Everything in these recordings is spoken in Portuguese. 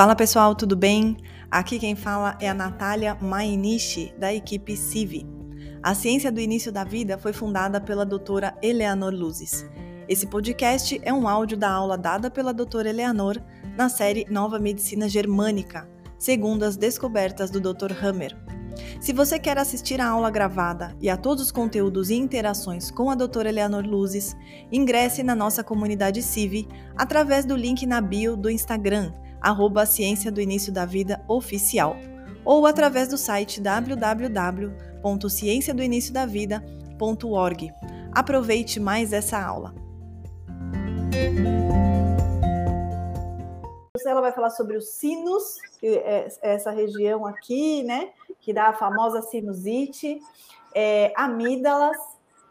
Fala pessoal, tudo bem? Aqui quem fala é a Natália Mainichi, da equipe CIVI. A Ciência do Início da Vida foi fundada pela doutora Eleanor Luzes. Esse podcast é um áudio da aula dada pela doutora Eleanor na série Nova Medicina Germânica, segundo as descobertas do Dr. Hammer. Se você quer assistir a aula gravada e a todos os conteúdos e interações com a doutora Eleanor Luzes, ingresse na nossa comunidade CIVI através do link na bio do Instagram, arroba Ciência do Início da Vida Oficial, ou através do site www.cienciadoiniciodavida.org. Aproveite mais essa aula. Ela vai falar sobre os sinos, é essa região aqui, né, que dá a famosa sinusite, é, amígdalas,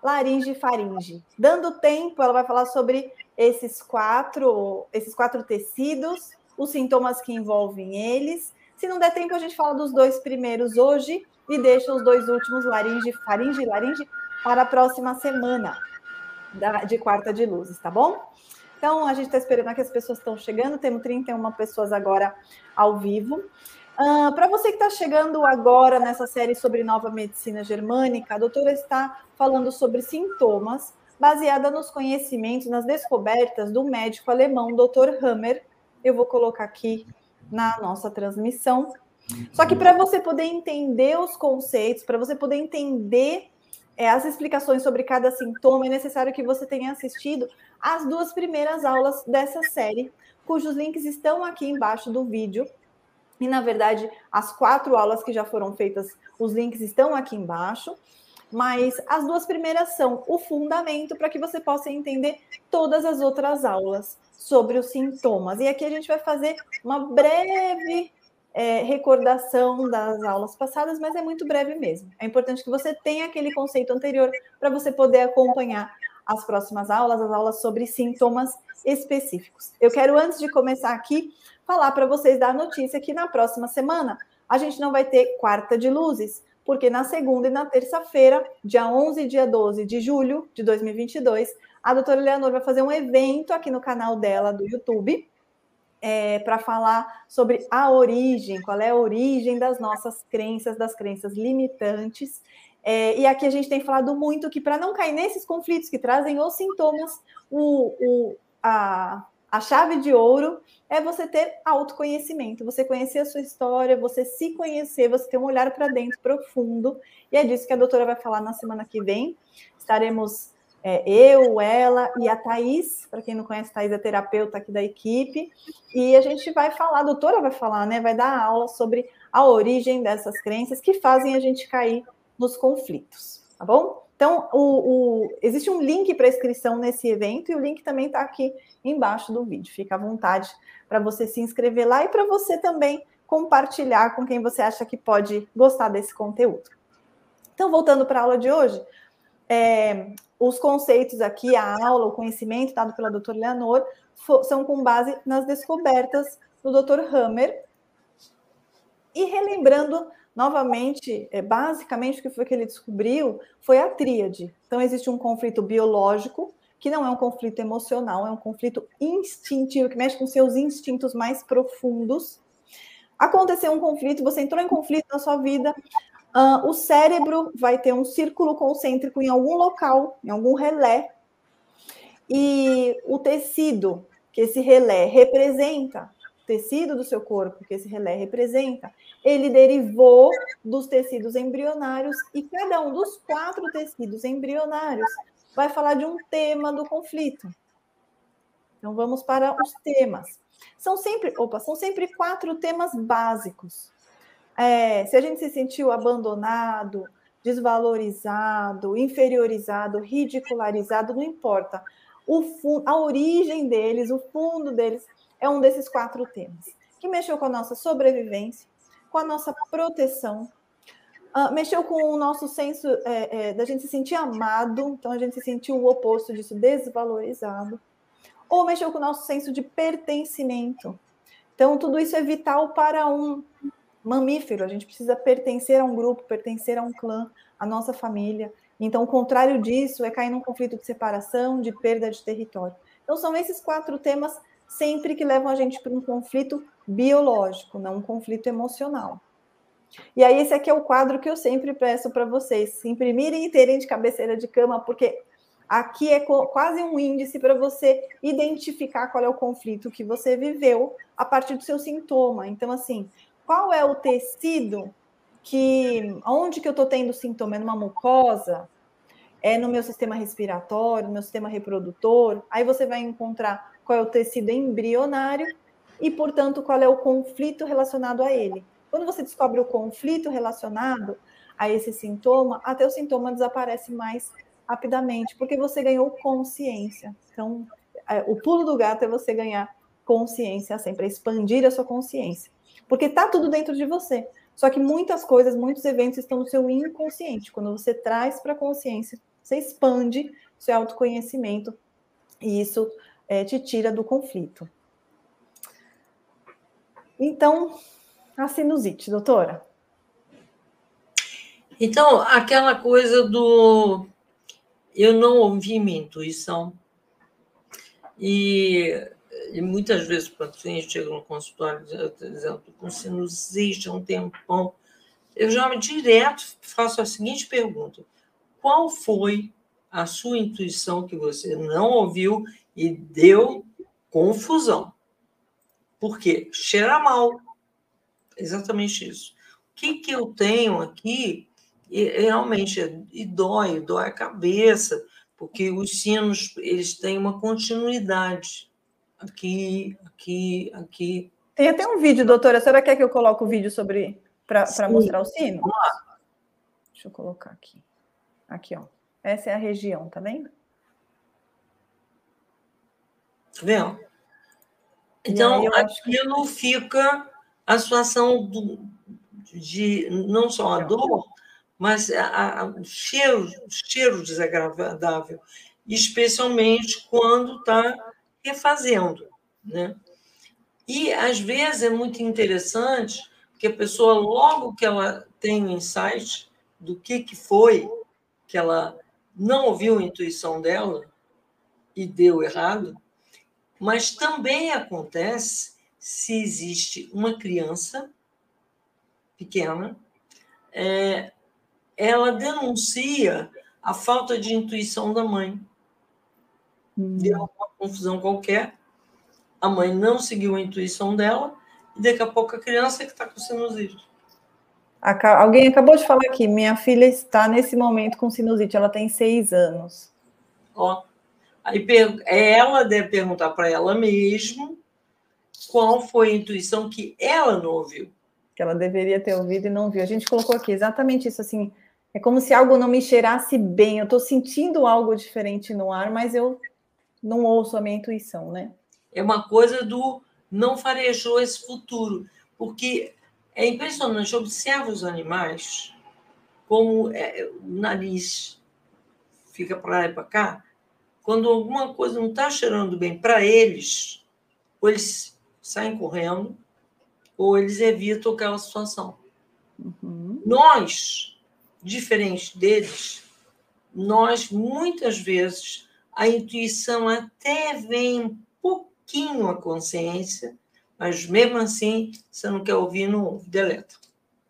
laringe e faringe. Dando tempo, ela vai falar sobre esses quatro, esses quatro tecidos, os sintomas que envolvem eles. Se não der tempo, a gente fala dos dois primeiros hoje e deixa os dois últimos, laringe, faringe e laringe, para a próxima semana de quarta de luzes, tá bom? Então, a gente está esperando que as pessoas estão chegando, temos 31 pessoas agora ao vivo. Uh, para você que está chegando agora nessa série sobre nova medicina germânica, a doutora está falando sobre sintomas baseada nos conhecimentos, nas descobertas do médico alemão Dr. Hammer, eu vou colocar aqui na nossa transmissão. Só que para você poder entender os conceitos, para você poder entender é, as explicações sobre cada sintoma, é necessário que você tenha assistido as duas primeiras aulas dessa série, cujos links estão aqui embaixo do vídeo. E, na verdade, as quatro aulas que já foram feitas, os links estão aqui embaixo. Mas as duas primeiras são o fundamento para que você possa entender todas as outras aulas sobre os sintomas. E aqui a gente vai fazer uma breve é, recordação das aulas passadas, mas é muito breve mesmo. É importante que você tenha aquele conceito anterior para você poder acompanhar as próximas aulas, as aulas sobre sintomas específicos. Eu quero, antes de começar aqui, falar para vocês da notícia que na próxima semana a gente não vai ter quarta de luzes, porque na segunda e na terça-feira, dia 11 e dia 12 de julho de 2022, a doutora Leonor vai fazer um evento aqui no canal dela do YouTube é, para falar sobre a origem, qual é a origem das nossas crenças, das crenças limitantes. É, e aqui a gente tem falado muito que para não cair nesses conflitos que trazem os sintomas, o, o, a, a chave de ouro é você ter autoconhecimento, você conhecer a sua história, você se conhecer, você ter um olhar para dentro profundo. E é disso que a doutora vai falar na semana que vem. Estaremos é, eu, ela e a Thaís, para quem não conhece, Thaís é terapeuta aqui da equipe, e a gente vai falar, a doutora vai falar, né? Vai dar aula sobre a origem dessas crenças que fazem a gente cair nos conflitos, tá bom? Então, o, o, existe um link para inscrição nesse evento e o link também está aqui embaixo do vídeo. Fica à vontade para você se inscrever lá e para você também compartilhar com quem você acha que pode gostar desse conteúdo. Então, voltando para a aula de hoje, é, os conceitos aqui, a aula, o conhecimento dado pela doutora Leonor, são com base nas descobertas do Dr. Hammer. E relembrando novamente, é, basicamente, o que foi que ele descobriu foi a tríade. Então, existe um conflito biológico, que não é um conflito emocional, é um conflito instintivo, que mexe com seus instintos mais profundos. Aconteceu um conflito, você entrou em conflito na sua vida, uh, o cérebro vai ter um círculo concêntrico em algum local, em algum relé, e o tecido que esse relé representa tecido do seu corpo que esse relé representa, ele derivou dos tecidos embrionários e cada um dos quatro tecidos embrionários vai falar de um tema do conflito. Então vamos para os temas. São sempre, opa, são sempre quatro temas básicos. É, se a gente se sentiu abandonado, desvalorizado, inferiorizado, ridicularizado, não importa. O a origem deles, o fundo deles é um desses quatro temas, que mexeu com a nossa sobrevivência, com a nossa proteção, uh, mexeu com o nosso senso é, é, da gente se sentir amado, então a gente se sentiu o oposto disso, desvalorizado, ou mexeu com o nosso senso de pertencimento. Então, tudo isso é vital para um mamífero, a gente precisa pertencer a um grupo, pertencer a um clã, a nossa família. Então, o contrário disso é cair num conflito de separação, de perda de território. Então, são esses quatro temas sempre que levam a gente para um conflito biológico, não um conflito emocional. E aí, esse aqui é o quadro que eu sempre peço para vocês se imprimirem e terem de cabeceira de cama, porque aqui é quase um índice para você identificar qual é o conflito que você viveu a partir do seu sintoma. Então, assim, qual é o tecido que. Onde que eu estou tendo sintoma? É numa mucosa? É no meu sistema respiratório, no meu sistema reprodutor? Aí você vai encontrar qual é o tecido embrionário e, portanto, qual é o conflito relacionado a ele. Quando você descobre o conflito relacionado a esse sintoma, até o sintoma desaparece mais rapidamente, porque você ganhou consciência. Então, é, o pulo do gato é você ganhar consciência sempre, é expandir a sua consciência. Porque está tudo dentro de você. Só que muitas coisas, muitos eventos estão no seu inconsciente. Quando você traz para a consciência, você expande seu autoconhecimento e isso é, te tira do conflito. Então, a sinusite, doutora? Então, aquela coisa do eu não ouvi minha intuição. E, e muitas vezes o paciente chega no consultório dizendo com sinusite há um tempão. Eu já direto faço a seguinte pergunta: qual foi a sua intuição que você não ouviu e deu confusão? Por quê? Cheira mal, exatamente isso. O que, que eu tenho aqui, e, realmente, e dói, dói a cabeça, porque os sinos eles têm uma continuidade. Aqui, aqui, aqui. Tem até um vídeo, doutora. A senhora quer que eu coloque o vídeo sobre para mostrar o sino? Deixa eu colocar aqui. Aqui, ó. Essa é a região, tá vendo? Tá vendo? Então, aquilo que... fica a situação do, de não só a dor, mas o cheiro, cheiro desagradável, especialmente quando está refazendo. Né? E, às vezes, é muito interessante, porque a pessoa, logo que ela tem o insight do que, que foi que ela não ouviu a intuição dela e deu errado, mas também acontece se existe uma criança pequena, é, ela denuncia a falta de intuição da mãe. Hum. Deu uma confusão qualquer, a mãe não seguiu a intuição dela, e daqui a pouco a criança é que está com sinusite. Alguém acabou de falar aqui, minha filha está nesse momento com sinusite, ela tem seis anos. Ó, aí ela deve perguntar para ela mesma qual foi a intuição que ela não ouviu. Que ela deveria ter ouvido e não ouviu. A gente colocou aqui exatamente isso, assim, é como se algo não me cheirasse bem, eu estou sentindo algo diferente no ar, mas eu não ouço a minha intuição, né? É uma coisa do não farejou esse futuro, porque é impressionante, observa os animais, como é, o nariz fica para lá e para cá, quando alguma coisa não está cheirando bem para eles, ou eles saem correndo, ou eles evitam aquela situação. Uhum. Nós, diferente deles, nós muitas vezes a intuição até vem um pouquinho a consciência, mas mesmo assim, você não quer ouvir, não ouve, deleta.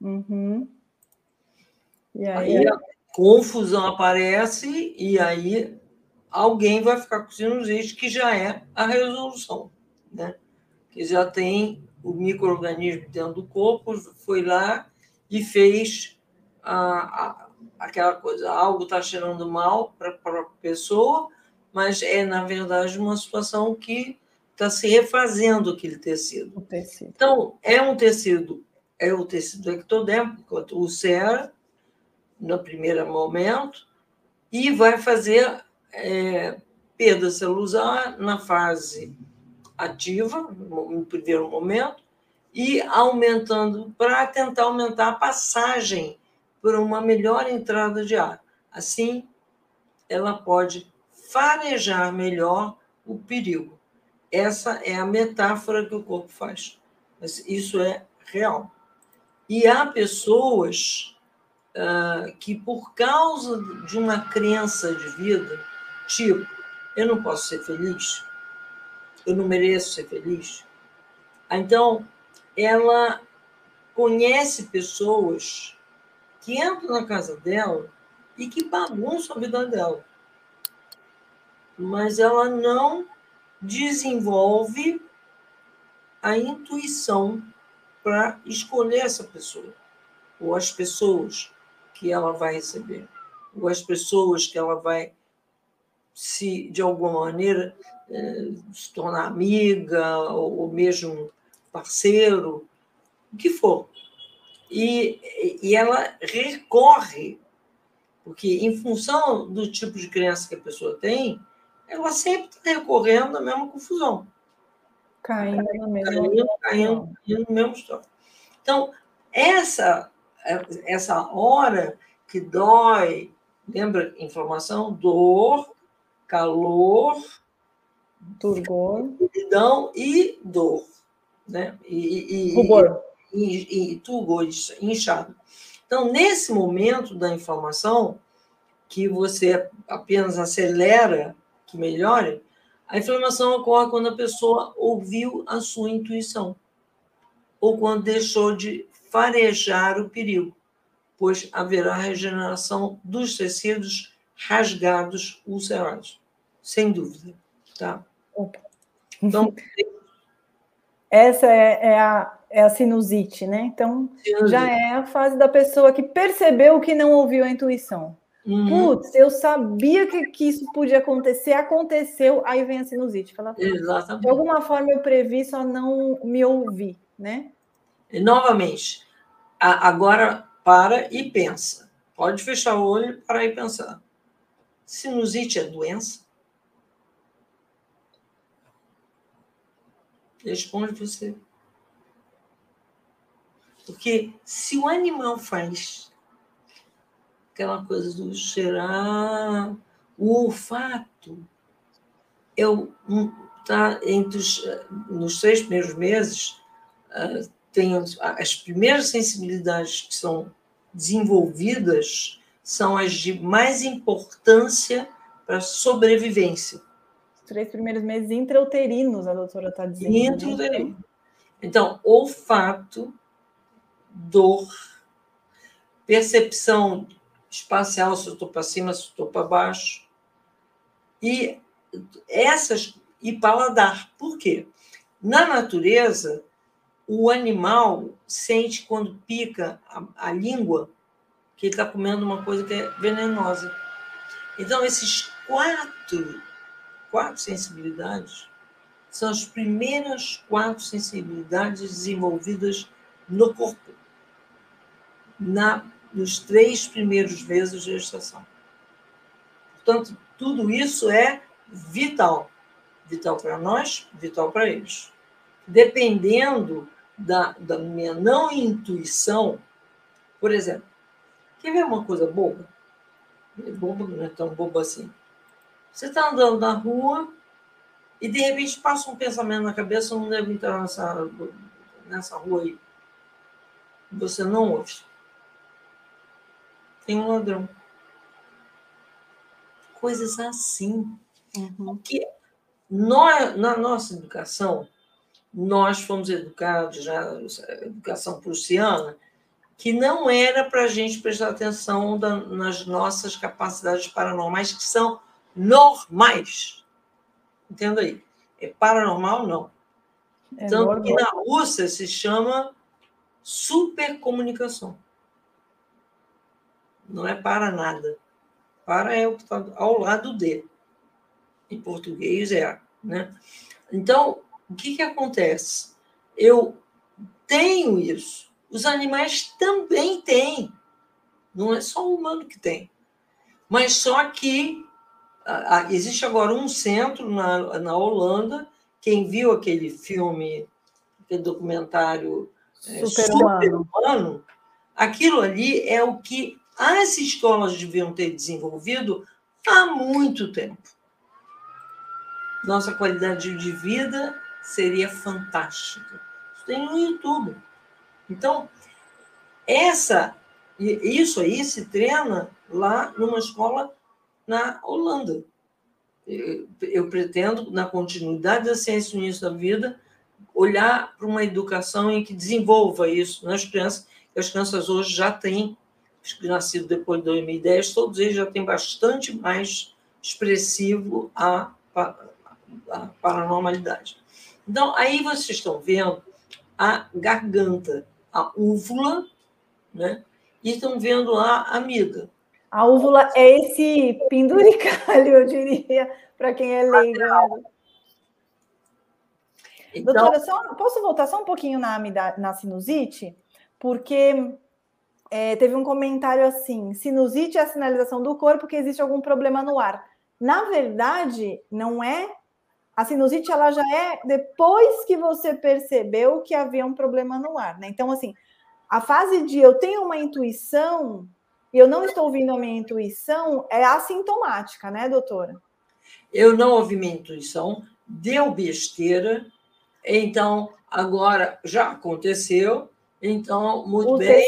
Uhum. E aí? aí a confusão aparece e aí alguém vai ficar com sinusite, que já é a resolução, né? que já tem o microorganismo dentro do corpo, foi lá e fez a, a, aquela coisa, algo está cheirando mal para a pessoa, mas é, na verdade, uma situação que está se refazendo aquele tecido. tecido. Então, é um tecido, é o tecido ectodérmico, o CERA, no primeiro momento, e vai fazer é, perda celular na fase ativa, no primeiro momento, e aumentando para tentar aumentar a passagem por uma melhor entrada de ar. Assim, ela pode farejar melhor o perigo. Essa é a metáfora que o corpo faz. Mas isso é real. E há pessoas uh, que, por causa de uma crença de vida, tipo, eu não posso ser feliz, eu não mereço ser feliz. Então, ela conhece pessoas que entram na casa dela e que bagunçam a vida dela. Mas ela não desenvolve a intuição para escolher essa pessoa, ou as pessoas que ela vai receber, ou as pessoas que ela vai se, de alguma maneira, eh, se tornar amiga, ou mesmo parceiro, o que for. E, e ela recorre, porque em função do tipo de criança que a pessoa tem, ela sempre está recorrendo à mesma confusão. Caindo no mesmo caindo, caindo, caindo no mesmo história. Então, essa, essa hora que dói, lembra inflamação, dor, calor, turgor, solidão e dor, né? E, e, Rubor. E, e, e turgor, inchado. Então, nesse momento da inflamação, que você apenas acelera que melhore, a inflamação ocorre quando a pessoa ouviu a sua intuição ou quando deixou de farejar o perigo, pois haverá regeneração dos tecidos rasgados ulcerados, sem dúvida, tá? Então, essa é, é, a, é a sinusite, né? Então, sinusite. já é a fase da pessoa que percebeu que não ouviu a intuição. Uhum. Putz, eu sabia que, que isso podia acontecer, aconteceu, aí vem a sinusite. Fala, Exatamente. De alguma forma eu previ, só não me ouvi, né? E, novamente, a, agora para e pensa. Pode fechar o olho e parar e pensar. Sinusite é doença? Responde você. Porque se o animal faz aquela coisa do cheirar, o olfato. Eu tá entre os, nos três primeiros meses ah, tem as primeiras sensibilidades que são desenvolvidas são as de mais importância para a sobrevivência. Os três primeiros meses intrauterinos, a doutora está dizendo. Né? Intrauterino. Então, olfato, dor, percepção espacial, se eu estou para cima, se eu estou para baixo. E essas e paladar. Por quê? Na natureza, o animal sente quando pica a, a língua que ele está comendo uma coisa que é venenosa. Então, esses quatro, quatro sensibilidades são as primeiras quatro sensibilidades desenvolvidas no corpo, na nos três primeiros meses de gestação. Portanto, tudo isso é vital. Vital para nós, vital para eles. Dependendo da, da minha não intuição, por exemplo, quer ver uma coisa boba? É boba não é tão boba assim. Você está andando na rua e de repente passa um pensamento na cabeça, não deve entrar nessa, nessa rua aí. Você não ouve tem um ladrão. Coisas assim. Uhum. Que nós, na nossa educação, nós fomos educados, já, educação prussiana, que não era para a gente prestar atenção da, nas nossas capacidades paranormais, que são normais. Entenda aí. É paranormal, não. É Tanto normal. que na Rússia se chama supercomunicação não é para nada. Para é o que está ao lado de. Em português é, né? Então, o que, que acontece? Eu tenho isso. Os animais também têm. Não é só o humano que tem. Mas só que existe agora um centro na, na Holanda. Quem viu aquele filme, aquele documentário é, Super-Humano, Super aquilo ali é o que as escolas deviam ter desenvolvido há muito tempo. Nossa qualidade de vida seria fantástica. Isso tem no YouTube. Então, essa, isso aí se treina lá numa escola na Holanda. eu pretendo, na continuidade da ciência no início da vida, olhar para uma educação em que desenvolva isso nas crianças. As crianças hoje já têm, nascido depois de 2010, todos eles já têm bastante mais expressivo a, a paranormalidade. Então, aí vocês estão vendo a garganta, a úvula, né? e estão vendo a amida. A úvula é esse penduricalho, eu diria, para quem é leigo. Então, Doutora, só, posso voltar só um pouquinho na, na sinusite? Porque é, teve um comentário assim: sinusite é a sinalização do corpo que existe algum problema no ar. Na verdade, não é. A sinusite ela já é depois que você percebeu que havia um problema no ar, né? Então, assim, a fase de eu tenho uma intuição e eu não estou ouvindo a minha intuição é assintomática, né, doutora? Eu não ouvi minha intuição, deu besteira, então agora já aconteceu, então muito o bem.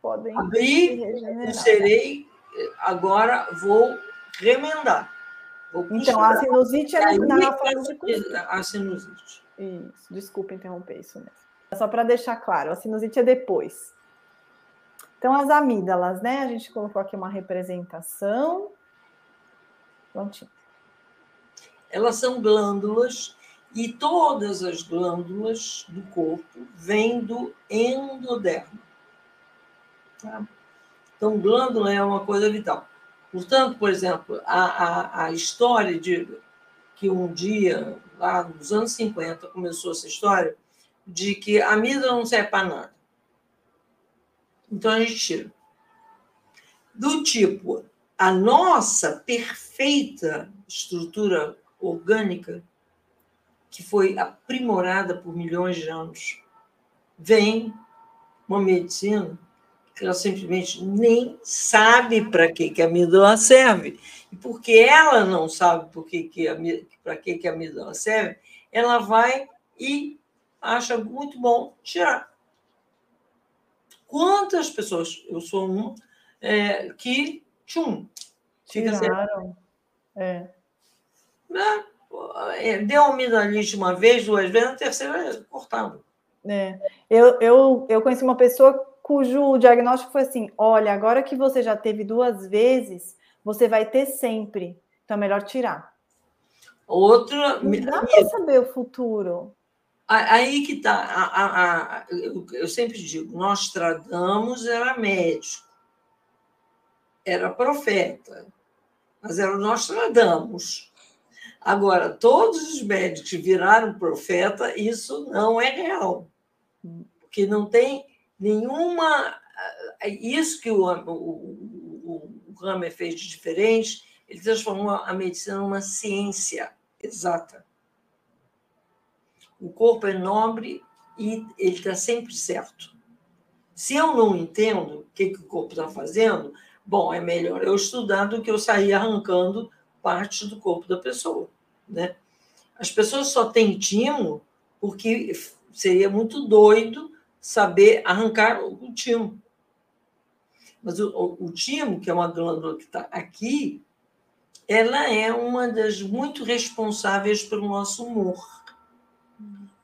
Podem abri, serei, agora vou remendar. Vou então, a sinusite é na fase de A sinusite. Isso, desculpa interromper isso mesmo. Só para deixar claro, a sinusite é depois. Então, as amígdalas, né? A gente colocou aqui uma representação. Prontinho. Elas são glândulas e todas as glândulas do corpo vêm do endodermo. Tá? Então, glândula é uma coisa vital. Portanto, por exemplo, a, a, a história de que um dia, lá nos anos 50, começou essa história de que a amígdala não serve para nada. Então a gente tira. Do tipo, a nossa perfeita estrutura orgânica, que foi aprimorada por milhões de anos, vem uma medicina que ela simplesmente nem sabe para que, que a amígdala serve. E porque ela não sabe para que, que, a, que, que a amígdala serve, ela vai e acha muito bom tirar. Quantas pessoas, eu sou um, é, que, tchum, fica Tiraram. É. Né? é. Deu amidalite uma vez, duas vezes, na terceira cortado. É. Eu, eu, eu conheci uma pessoa cujo diagnóstico foi assim: olha, agora que você já teve duas vezes, você vai ter sempre. Então é melhor tirar. Outra. Não dá para saber o futuro. Aí que está. Eu, eu sempre digo: Nostradamus era médico, era profeta, mas era o Nostradamus. Agora, todos os médicos viraram profeta, isso não é real. Porque não tem nenhuma. Isso que o, o, o, o Hammer fez de diferente, ele transformou a medicina numa ciência exata. O corpo é nobre e ele está sempre certo. Se eu não entendo o que, que o corpo está fazendo, bom, é melhor eu estudar do que eu sair arrancando parte do corpo da pessoa. Né? As pessoas só têm timo porque seria muito doido saber arrancar o timo. Mas o, o timo, que é uma glândula que está aqui, ela é uma das muito responsáveis pelo nosso humor.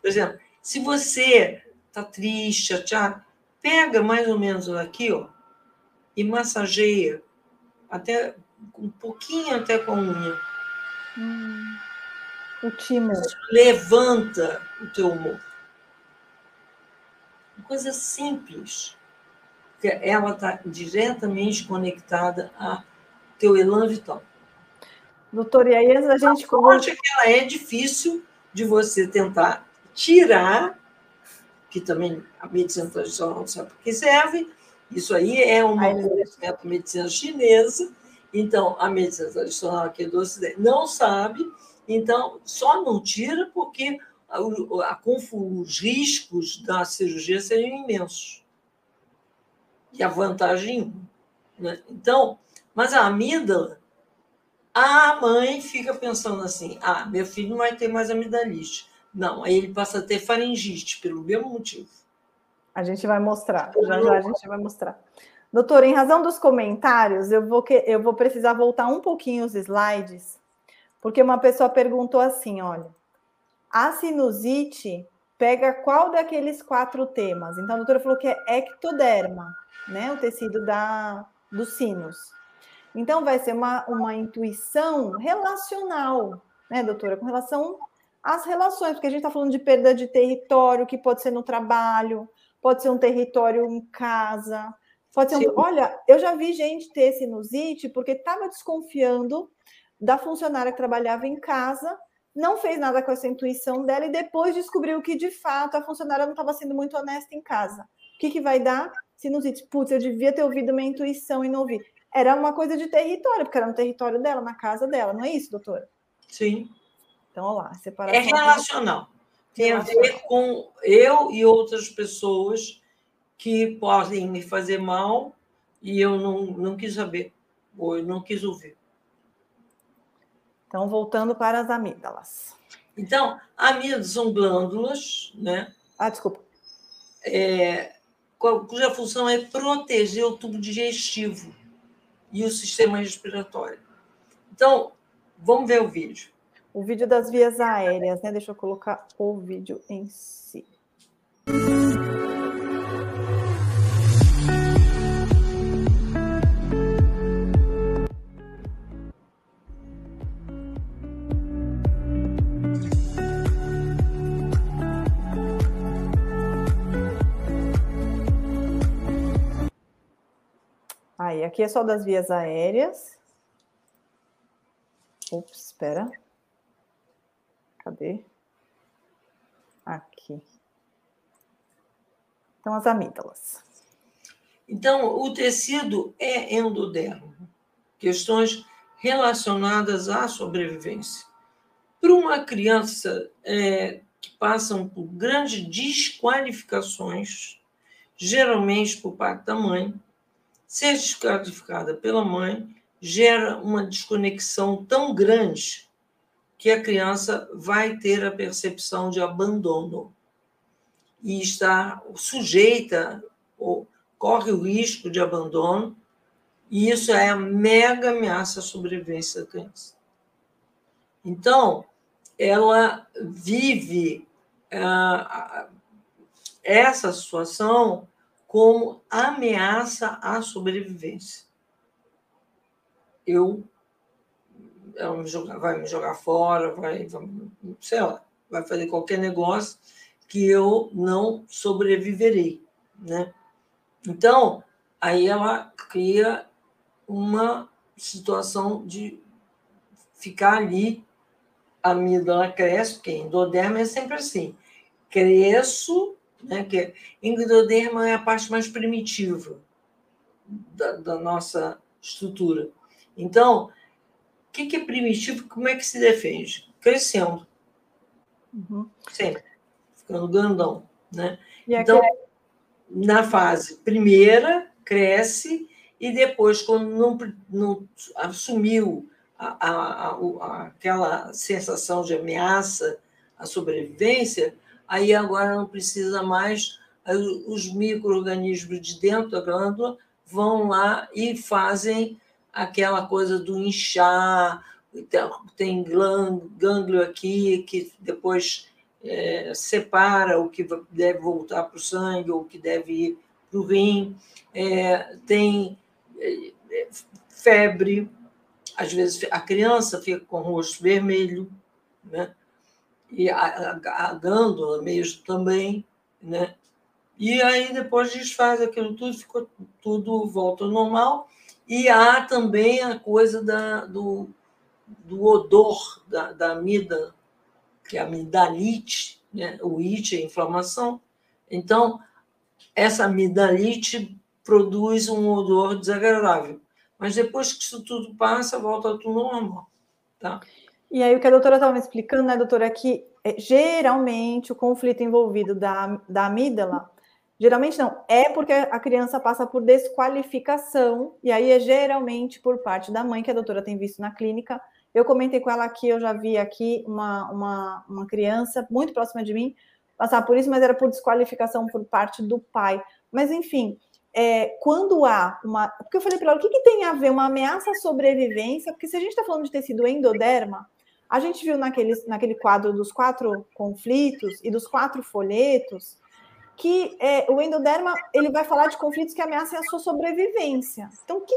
Por exemplo, se você está triste, chateado, pega mais ou menos aqui, ó, e massageia até um pouquinho até com a unha. Hum, o timo. Levanta o teu humor. Uma coisa simples. Porque ela está diretamente conectada a teu elan vital. Doutor, e aí a gente... A que ela é difícil de você tentar tirar, que também a medicina tradicional não sabe para que serve, isso aí é uma conhecimento medicina chinesa, então a medicina tradicional aqui do Ocidente não sabe, então só não tira porque a, a, os riscos da cirurgia seriam imensos. E a vantagem. Né? Então, mas a amígdala, a mãe fica pensando assim: ah, meu filho não vai ter mais amidalite. Não, aí ele passa a ter faringite, pelo mesmo motivo. A gente vai mostrar, já já a gente vai mostrar. Doutor, em razão dos comentários, eu vou, que, eu vou precisar voltar um pouquinho os slides, Porque uma pessoa perguntou assim: olha, a sinusite pega qual daqueles quatro temas? Então a doutora falou que é ectoderma, né? O tecido da, dos sinos. Então vai ser uma, uma intuição relacional, né, doutora? Com relação às relações, porque a gente está falando de perda de território, que pode ser no trabalho, pode ser um território em casa, pode ser um... Olha, eu já vi gente ter sinusite porque estava desconfiando da funcionária que trabalhava em casa, não fez nada com essa intuição dela e depois descobriu que, de fato, a funcionária não estava sendo muito honesta em casa. O que, que vai dar? Sinusite. Putz, eu devia ter ouvido minha intuição e não ouvi. Era uma coisa de território, porque era no território dela, na casa dela, não é isso, doutora? Sim. Então, olha lá, separação. É relacional. Tem a ver com eu e outras pessoas que podem me fazer mal e eu não, não quis saber, ou eu não quis ouvir. Então, voltando para as amígdalas. Então, amígdalas são glândulas, né? Ah, desculpa. É, cuja função é proteger o tubo digestivo e o sistema respiratório. Então, vamos ver o vídeo. O vídeo das vias aéreas, né? Deixa eu colocar o vídeo em si. Aqui é só das vias aéreas. Ups, espera. Cadê? Aqui. Então, as amígdalas. Então, o tecido é endodermo. Questões relacionadas à sobrevivência. Para uma criança é, que passam por grandes desqualificações, geralmente por parte da mãe, ser descodificada pela mãe gera uma desconexão tão grande que a criança vai ter a percepção de abandono e está sujeita ou corre o risco de abandono e isso é a mega ameaça à sobrevivência da criança. Então, ela vive uh, essa situação como ameaça à sobrevivência. Eu ela me jogar, vai me jogar fora, vai, sei lá, vai fazer qualquer negócio que eu não sobreviverei, né? Então, aí ela cria uma situação de ficar ali, a amígdala cresce, porque endoderma é sempre assim, cresço né? que endoderma é a parte mais primitiva da, da nossa estrutura. Então, o que, que, é primitivo? Como é que se defende? Crescendo. Uhum. Sempre. Ficando grandão. Né? Então, na fase primeira, cresce, e depois, quando não, não assumiu a, a, a, aquela sensação de ameaça à sobrevivência, aí agora não precisa mais, os micro-organismos de dentro da glândula vão lá e fazem aquela coisa do inchar, tem gânglio aqui que depois é, separa o que deve voltar para o sangue ou o que deve ir para o rim, é, tem é, febre, às vezes a criança fica com o rosto vermelho, né? E a, a, mesmo também, né? E aí depois desfaz aquilo tudo, ficou tudo volta ao normal. E há também a coisa da, do, do odor da, da amida, que é a amidalite, né? o it é inflamação. Então, essa amidalite produz um odor desagradável. Mas depois que isso tudo passa, volta tudo normal. Tá? E aí, o que a doutora estava me explicando, né, doutora, é que é, geralmente o conflito envolvido da, da amígdala, geralmente não, é porque a criança passa por desqualificação, e aí é geralmente por parte da mãe, que a doutora tem visto na clínica. Eu comentei com ela aqui, eu já vi aqui uma, uma, uma criança muito próxima de mim passar por isso, mas era por desqualificação por parte do pai. Mas, enfim, é, quando há uma. Porque eu falei para ela, o que, que, tem a ver uma ameaça à sobrevivência? Porque se a gente está falando de tecido endoderma, A gente viu naquele, naquele quadro dos quatro conflitos e dos quatro folhetos que é, o endoderma ele vai falar de conflitos que ameaçam a sua sobrevivência. Então, o que,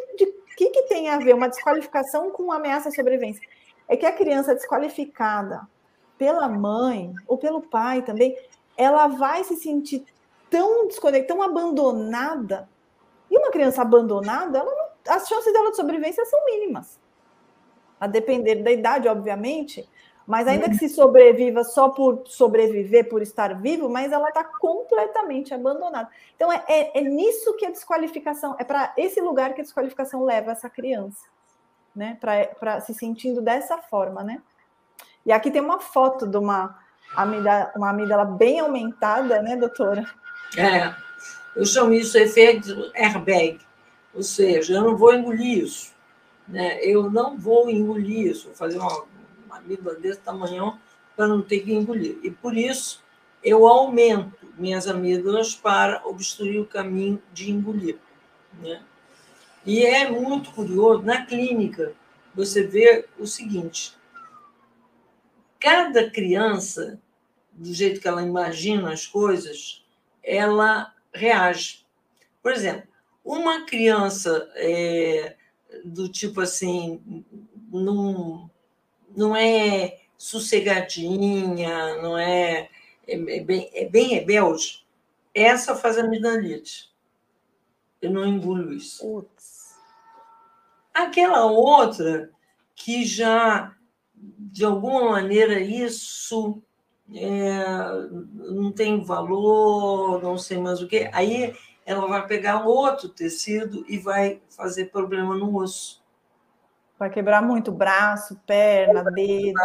que, que tem a ver uma desqualificação com ameaça à sobrevivência? É que a criança desqualificada pela mãe ou pelo pai também, ela vai se sentir tão desconectada, tão abandonada. E uma criança abandonada, não, as chances dela de sobrevivência são mínimas. A depender da idade, obviamente, mas ainda que se sobreviva só por sobreviver, por estar vivo, mas ela está completamente abandonada. Então é, é, é, nisso que a desqualificação, é para esse lugar que a desqualificação leva essa criança, né? Para se sentindo dessa forma, né? E aqui tem uma foto de uma amígdala, uma amígdala bem aumentada, né, doutora? É, eu chamo isso efeito airbag, ou seja, eu não vou engolir isso, né? Eu não vou engolir isso, vou fazer uma, uma desse tamanho para não ter que engolir. E por isso eu aumento minhas amígdalas para obstruir o caminho de engolir, né? E é muito curioso, na clínica, você vê o seguinte: cada criança, do jeito que ela imagina as coisas, ela reage. Por exemplo, uma criança é, do tipo assim, não, não é sossegadinha, não é, é, bem, é bem rebelde, essa faz amidalite. Eu não engulo isso. Putz. Aquela outra que já, de alguma maneira, isso é, não tem valor, não sei mais o que. Aí ela vai pegar outro tecido e vai fazer problema no osso. Vai quebrar muito braço, perna, dedo.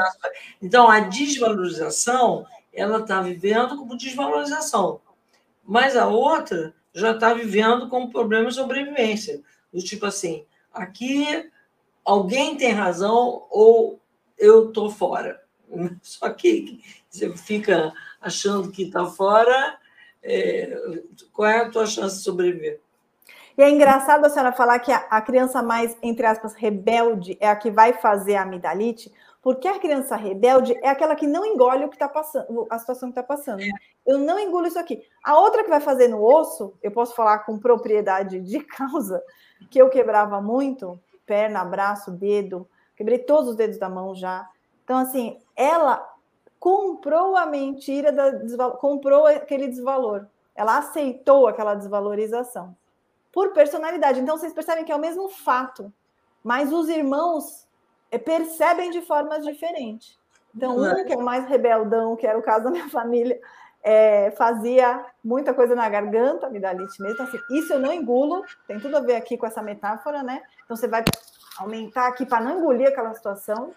Então, a desvalorização, ela está vivendo como desvalorização. Mas a outra já está vivendo como problema de sobrevivência. Do tipo assim, aqui alguém tem razão ou eu estou fora. Só que você fica achando que está fora, é, qual é a tua chance de sobreviver? E é engraçado a senhora falar que a, a, criança mais, entre aspas, rebelde é a que vai fazer a amidalite, porque a criança rebelde é aquela que não engole o que está passando, a situação que está passando. É. Eu não engulo isso aqui. A outra que vai fazer no osso, eu posso falar com propriedade de causa, que eu quebrava muito, perna, braço, dedo, quebrei todos os dedos da mão já. Então, assim, ela comprou a mentira, da, comprou aquele desvalor. Ela aceitou aquela desvalorização por personalidade. Então, vocês percebem que é o mesmo fato, mas os irmãos eh, percebem de formas diferentes. Então, um que é o mais rebeldão, que era o caso da minha família, é, fazia muita coisa na garganta, amidalite mesmo. Então, assim, isso eu não engulo, tem tudo a ver aqui com essa metáfora, né? Então, você vai aumentar aqui para não engolir aquela situação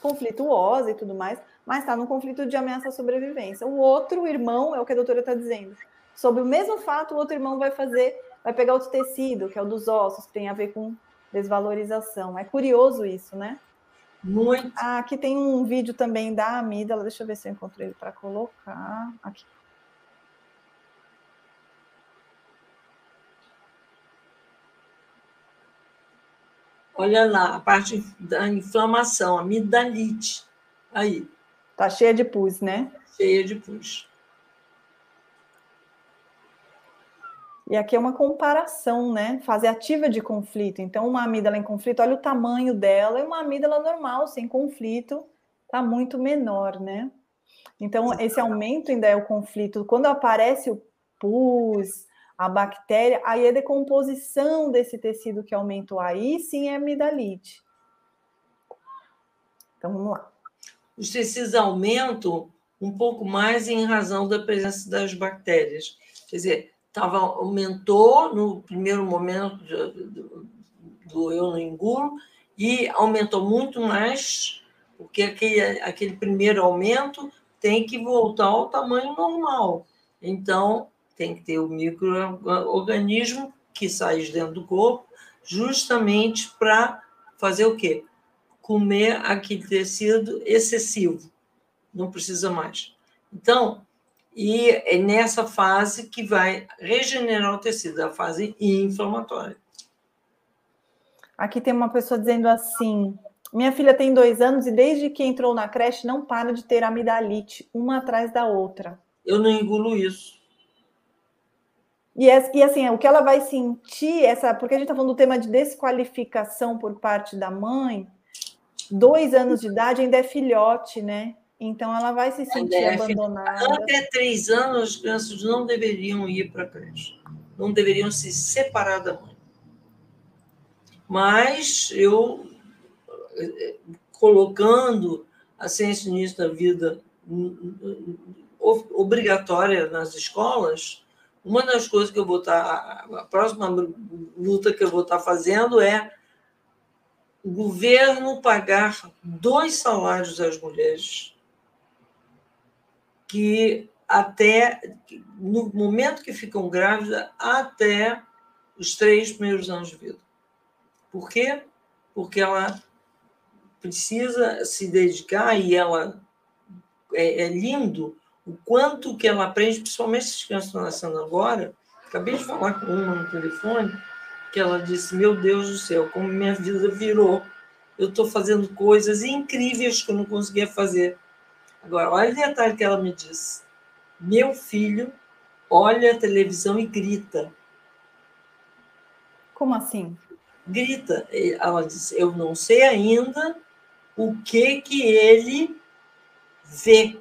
conflituosa e tudo mais, mas está num conflito de ameaça à sobrevivência. O outro irmão, é o que a doutora está dizendo, sobre o mesmo fato, o outro irmão vai fazer, vai pegar outro tecido, que é o dos ossos, que tem a ver com desvalorização. É curioso isso, né? Muito. Ah, aqui tem um vídeo também da amígdala, deixa eu ver se eu encontro ele para colocar. Aqui. Olha lá, a parte da inflamação, amidalite. Aí. Tá cheia de pus, né? Cheia de pus. E aqui é uma comparação, né? Fase ativa de conflito. Então, uma amígdala em conflito, olha o tamanho dela, e uma amígdala normal, sem conflito, está muito menor, né? Então, esse aumento ainda é o conflito. Quando aparece o pus, a bactéria, aí a decomposição desse tecido que aumentou aí sim é amidalite. Então vamos lá. Os tecidos aumentam um pouco mais em razão da presença das bactérias. Quer dizer, tava, aumentou no primeiro momento do, do eu no engulo e aumentou muito mais, porque aquele, aquele primeiro aumento tem que voltar ao tamanho normal. Então, tem que ter o microorganismo que sai de dentro do corpo, justamente para fazer o quê? Comer aquele tecido excessivo. Não precisa mais. Então, e é nessa fase que vai regenerar o tecido, a fase inflamatória. Aqui tem uma pessoa dizendo assim: Minha filha tem dois anos e desde que entrou na creche não para de ter amidalite, uma atrás da outra. Eu não engulo isso. E, e assim, o que ela vai sentir, essa, porque a gente está falando do tema de desqualificação por parte da mãe, dois anos de idade ainda é filhote, né? Então ela vai se sentir é abandonada. Até três anos, as crianças não deveriam ir para a creche, não deveriam se separar da mãe. Mas eu colocando a ciência no início da vida obrigatória nas escolas, uma das coisas que eu vou estar, a próxima luta que eu vou estar fazendo é o governo pagar dois salários às mulheres que até no momento que ficam grávidas até os três primeiros anos de vida. Por quê? Porque ela precisa se dedicar e ela é, é lindo o quanto que ela aprende, principalmente as crianças estão nascendo agora. Acabei de falar com uma no telefone que ela disse: Meu Deus do céu, como minha vida virou. Eu estou fazendo coisas incríveis que eu não conseguia fazer. Agora, olha o detalhe que ela me disse: Meu filho olha a televisão e grita. Como assim? Grita. Ela disse: Eu não sei ainda o que que ele vê,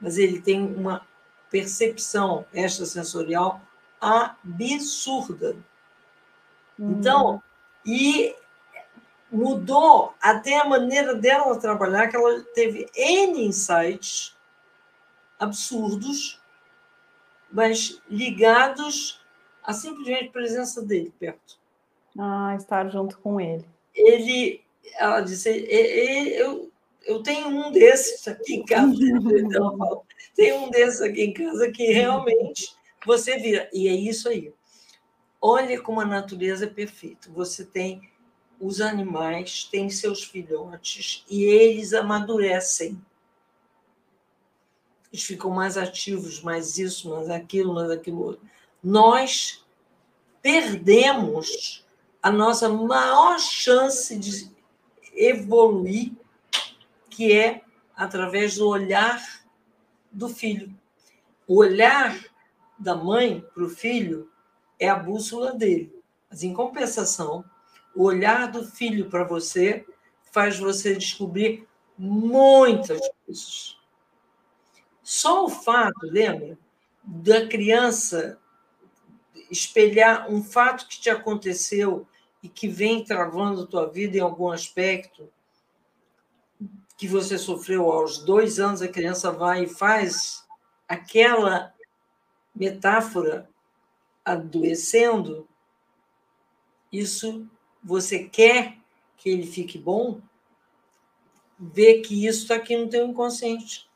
mas ele tem uma percepção extrasensorial absurda. Uhum. Então, e mudou até a maneira dela trabalhar, que ela teve N insights absurdos, mas ligados a simplesmente presença dele perto. Ah, estar junto com ele. Ele ela disse, eu, eu tenho um desses aqui em casa. Então, tem um desses aqui em casa que realmente você vira. E é isso aí. Olha como a natureza é perfeita. Você tem os animais, têm seus filhotes e eles amadurecem. Eles ficam mais ativos, mais isso, mais aquilo, mais aquilo outro. Nós perdemos a nossa maior chance de evoluir, que é através do olhar do filho. O olhar da mãe para o filho é a bússola dele. Mas, em compensação, o olhar do filho para você faz você descobrir muitas coisas. Só o fato, lembra, da criança espelhar um fato que te aconteceu e que vem travando a tua vida em algum aspecto que você sofreu aos dois anos, a criança vai e faz aquela metáfora adoecendo, isso você quer que ele fique bom, vê que isso está aqui no teu inconsciente.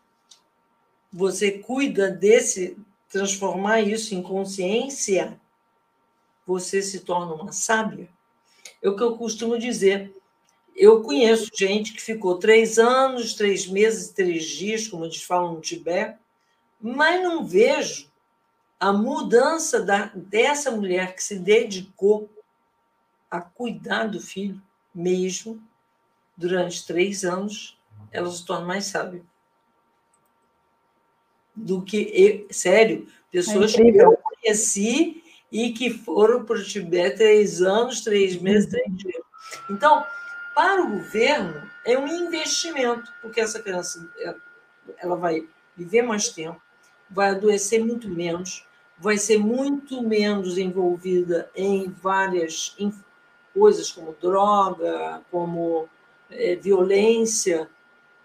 Você cuida desse, transformar isso em consciência, você se torna uma sábia. É o que eu costumo dizer. Eu conheço gente que ficou três anos, três meses, três dias, como eles falam no Tibete, mas não vejo a mudança da, dessa mulher que se dedicou a cuidar do filho mesmo durante três anos, ela se torna mais sábia. Do que, sério, pessoas é que eu conheci e que foram para o Tibete três anos, três meses, três dias. Então, para o governo, é um investimento, porque essa criança ela vai viver mais tempo, vai adoecer muito menos, vai ser muito menos envolvida em várias coisas como droga, como é, violência.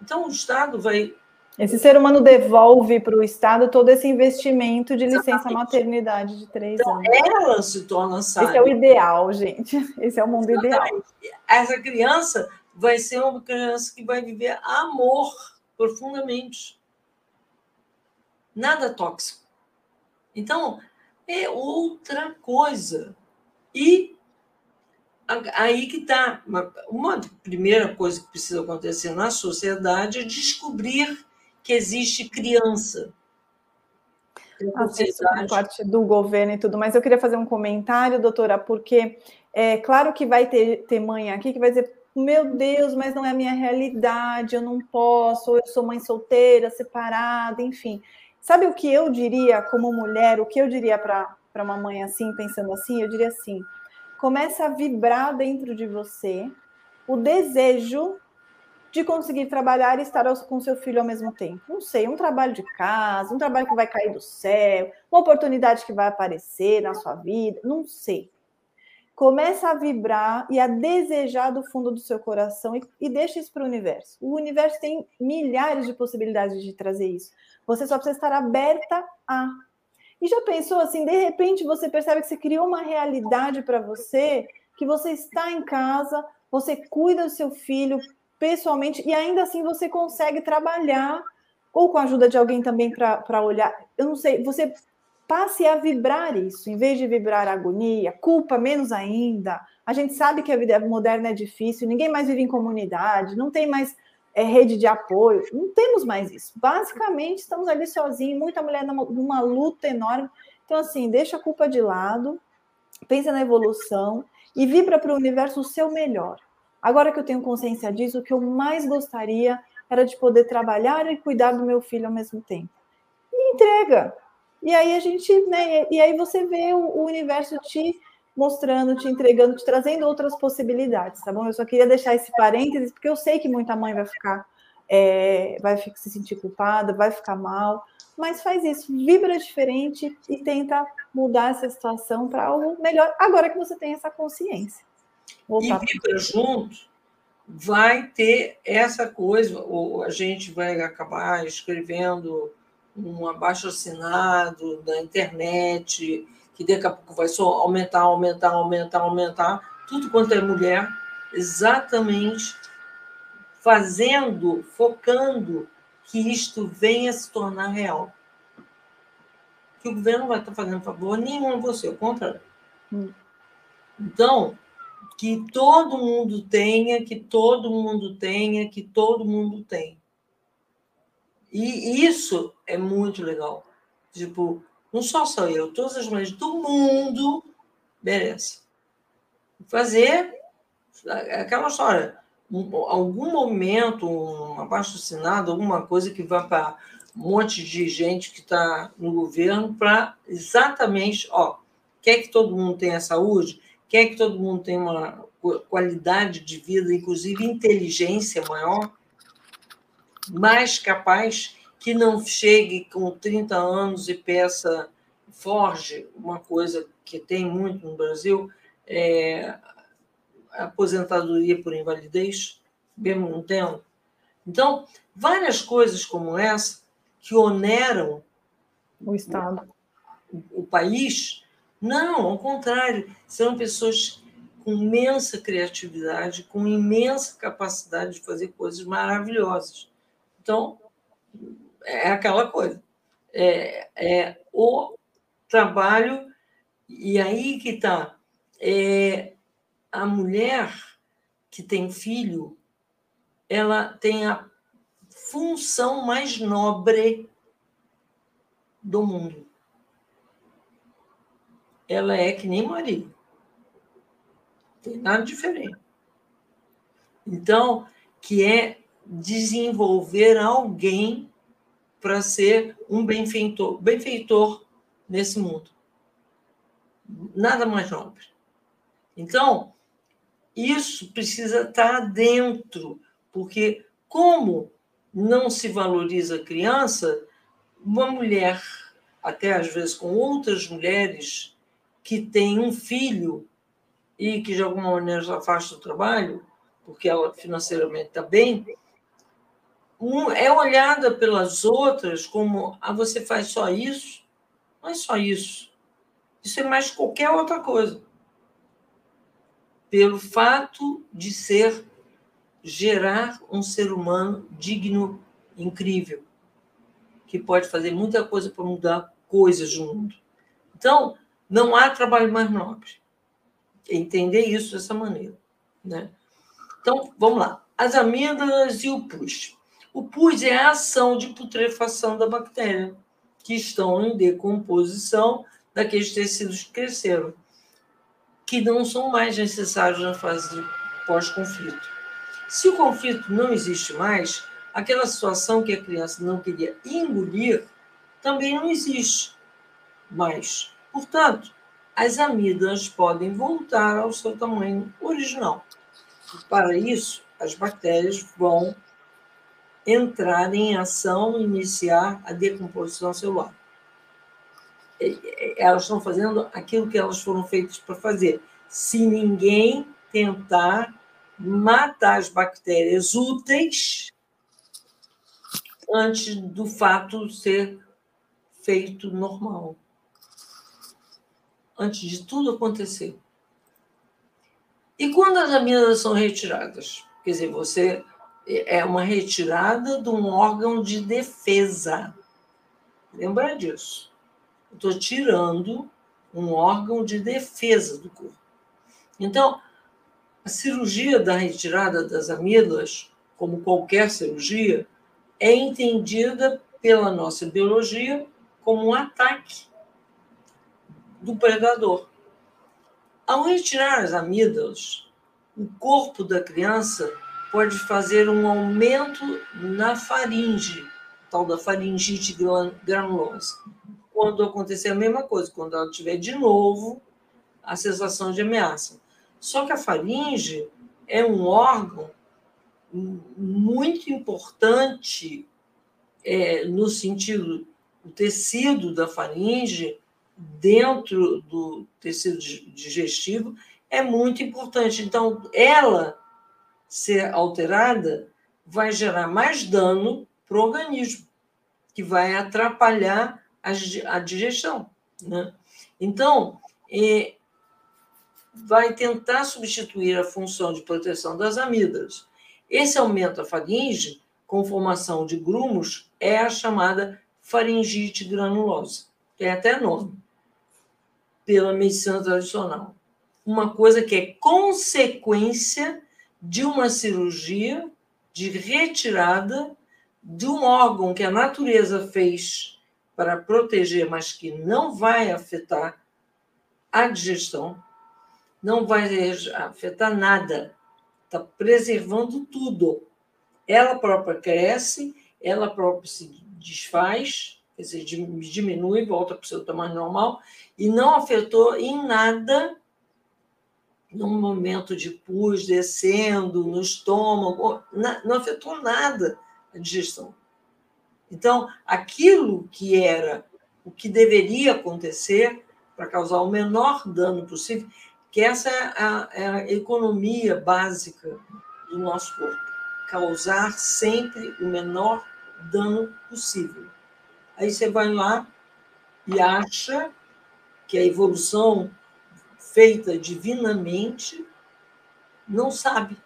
Então, o Estado vai esse ser humano devolve para o Estado todo esse investimento de licença Exatamente. maternidade de três então, anos. Ela se torna sábia. Esse é o ideal, gente. Esse é o mundo Exatamente. ideal. Essa criança vai ser uma criança que vai viver amor profundamente. Nada tóxico. Então, é outra coisa. E aí que está. Uma primeira coisa que precisa acontecer na sociedade é descobrir que existe criança. Por parte do governo e tudo, mas eu queria fazer um comentário, doutora, porque é claro que vai ter, ter mãe aqui que vai dizer, meu Deus, mas não é a minha realidade, eu não posso, ou eu sou mãe solteira, separada, enfim. Sabe o que eu diria como mulher, o que eu diria para uma mãe assim, pensando assim? Eu diria assim: começa a vibrar dentro de você o desejo de conseguir trabalhar e estar com seu filho ao mesmo tempo. Não sei, um trabalho de casa, um trabalho que vai cair do céu, uma oportunidade que vai aparecer na sua vida, não sei. Começa a vibrar e a desejar do fundo do seu coração e, e deixa isso para o universo. O universo tem milhares de possibilidades de trazer isso. Você só precisa estar aberta a. E já pensou assim, de repente você percebe que você criou uma realidade para você, que você está em casa, você cuida do seu filho pessoalmente e ainda assim você consegue trabalhar ou com a ajuda de alguém também para olhar. Eu não sei, você passe a vibrar isso, em vez de vibrar agonia, culpa menos ainda. A gente sabe que a vida moderna é difícil, ninguém mais vive em comunidade, não tem mais é, rede de apoio, não temos mais isso. Basicamente, estamos ali sozinhos, muita mulher numa, numa luta enorme. Então, assim, deixa a culpa de lado, pensa na evolução e vibra para o universo o seu melhor. Agora que eu tenho consciência disso, o que eu mais gostaria era de poder trabalhar e cuidar do meu filho ao mesmo tempo. E entrega, e aí a gente, né? E aí você vê o, universo te mostrando, te entregando, te trazendo outras possibilidades, tá bom? Eu só queria deixar esse parênteses, porque eu sei que muita mãe vai ficar, é, vai se sentir culpada, vai ficar mal, mas faz isso, vibra diferente e tenta mudar essa situação para algo melhor, agora que você tem essa consciência. e vibra junto, vai ter essa coisa, ou a gente vai acabar escrevendo um abaixo assinado da internet, que daqui a pouco vai só aumentar, aumentar, aumentar, aumentar, tudo quanto é mulher, exatamente fazendo, focando que isto venha se tornar real. Que o governo não vai estar fazendo favor nenhum a você, ao contrário. Hum. Então, que todo mundo tenha, que todo mundo tenha, que todo mundo tenha. E isso é muito legal. Tipo, não só sou eu, todas as mulheres do mundo merecem. Fazer aquela história, um, algum momento, um abaixo assinado, alguma coisa que vá para um monte de gente que está no governo para exatamente, ó, quer que todo mundo tenha saúde, quer que todo mundo tenha uma qualidade de vida, inclusive inteligência maior, mais capaz que não chegue com 30 anos e peça, forge uma coisa que tem muito no Brasil, é, aposentadoria por invalidez, mesmo não tendo. Então, várias coisas como essa que oneram o Estado, o, o país, não, ao contrário, são pessoas com imensa criatividade, com imensa capacidade de fazer coisas maravilhosas. Então, é aquela coisa. É, é o trabalho, e aí que está. É, a mulher que tem filho, ela tem a função mais nobre do mundo. Ela é que nem Maria. Não tem nada diferente. Então, que é desenvolver alguém para ser um benfeitor, benfeitor nesse mundo. Nada mais nobre. Então, isso precisa estar dentro, porque como não se valoriza a criança, uma mulher, até às vezes com outras mulheres que têm um filho e que de alguma maneira já afasta do trabalho, porque ela financeiramente está bem, um, é olhada pelas outras como ah, você faz só isso. Não é só isso. Isso é mais qualquer outra coisa. Pelo fato de ser, gerar um ser humano digno, incrível, que pode fazer muita coisa para mudar coisas no mundo. Então, não há trabalho mais nobre. Entender isso dessa maneira. Né? Então, vamos lá. As amêndoas e o pus. O pus é a ação de putrefação da bactéria, que estão em decomposição daqueles tecidos que cresceram, que não são mais necessários na fase pós-conflito. Se o conflito não existe mais, aquela situação que a criança não queria engolir também não existe mais. Portanto, as amígdalas podem voltar ao seu tamanho original. Para isso, as bactérias vão entrar em ação, iniciar a decomposição celular. Elas estão fazendo aquilo que elas foram feitas para fazer. Se ninguém tentar matar as bactérias úteis antes do fato ser feito normal. Antes de tudo acontecer. E quando as amígdalas são retiradas? Quer dizer, você é uma retirada de um órgão de defesa. Lembra disso. Estou tirando um órgão de defesa do corpo. Então, a cirurgia da retirada das amígdalas, como qualquer cirurgia, é entendida pela nossa biologia como um ataque do predador. Ao retirar as amígdalas, o corpo da criança pode fazer um aumento na faringe, tal da faringite granulosa. Quando acontecer a mesma coisa, quando ela tiver de novo a sensação de ameaça. Só que a faringe é um órgão muito importante é, no sentido o tecido da faringe dentro do tecido digestivo é muito importante. Então, ela ser alterada vai gerar mais dano para o organismo, que vai atrapalhar a digestão. Né? Então, é, vai tentar substituir a função de proteção das amígdalas. Esse aumento da faringe, com formação de grumos, é a chamada faringite granulosa. Tem até nome, pela medicina tradicional. Uma coisa que é consequência de uma cirurgia de retirada de um órgão que a natureza fez para proteger, mas que não vai afetar a digestão, não vai afetar nada, está preservando tudo. Ela própria cresce, ela própria se desfaz, quer dizer, diminui, volta para o seu tamanho normal, e não afetou em nada num momento de pus descendo no estômago, não afetou nada a digestão. Então, aquilo que era o que deveria acontecer para causar o menor dano possível, que essa é a, é a economia básica do nosso corpo, causar sempre o menor dano possível. Aí você vai lá e acha que a evolução feita divinamente, não sabe.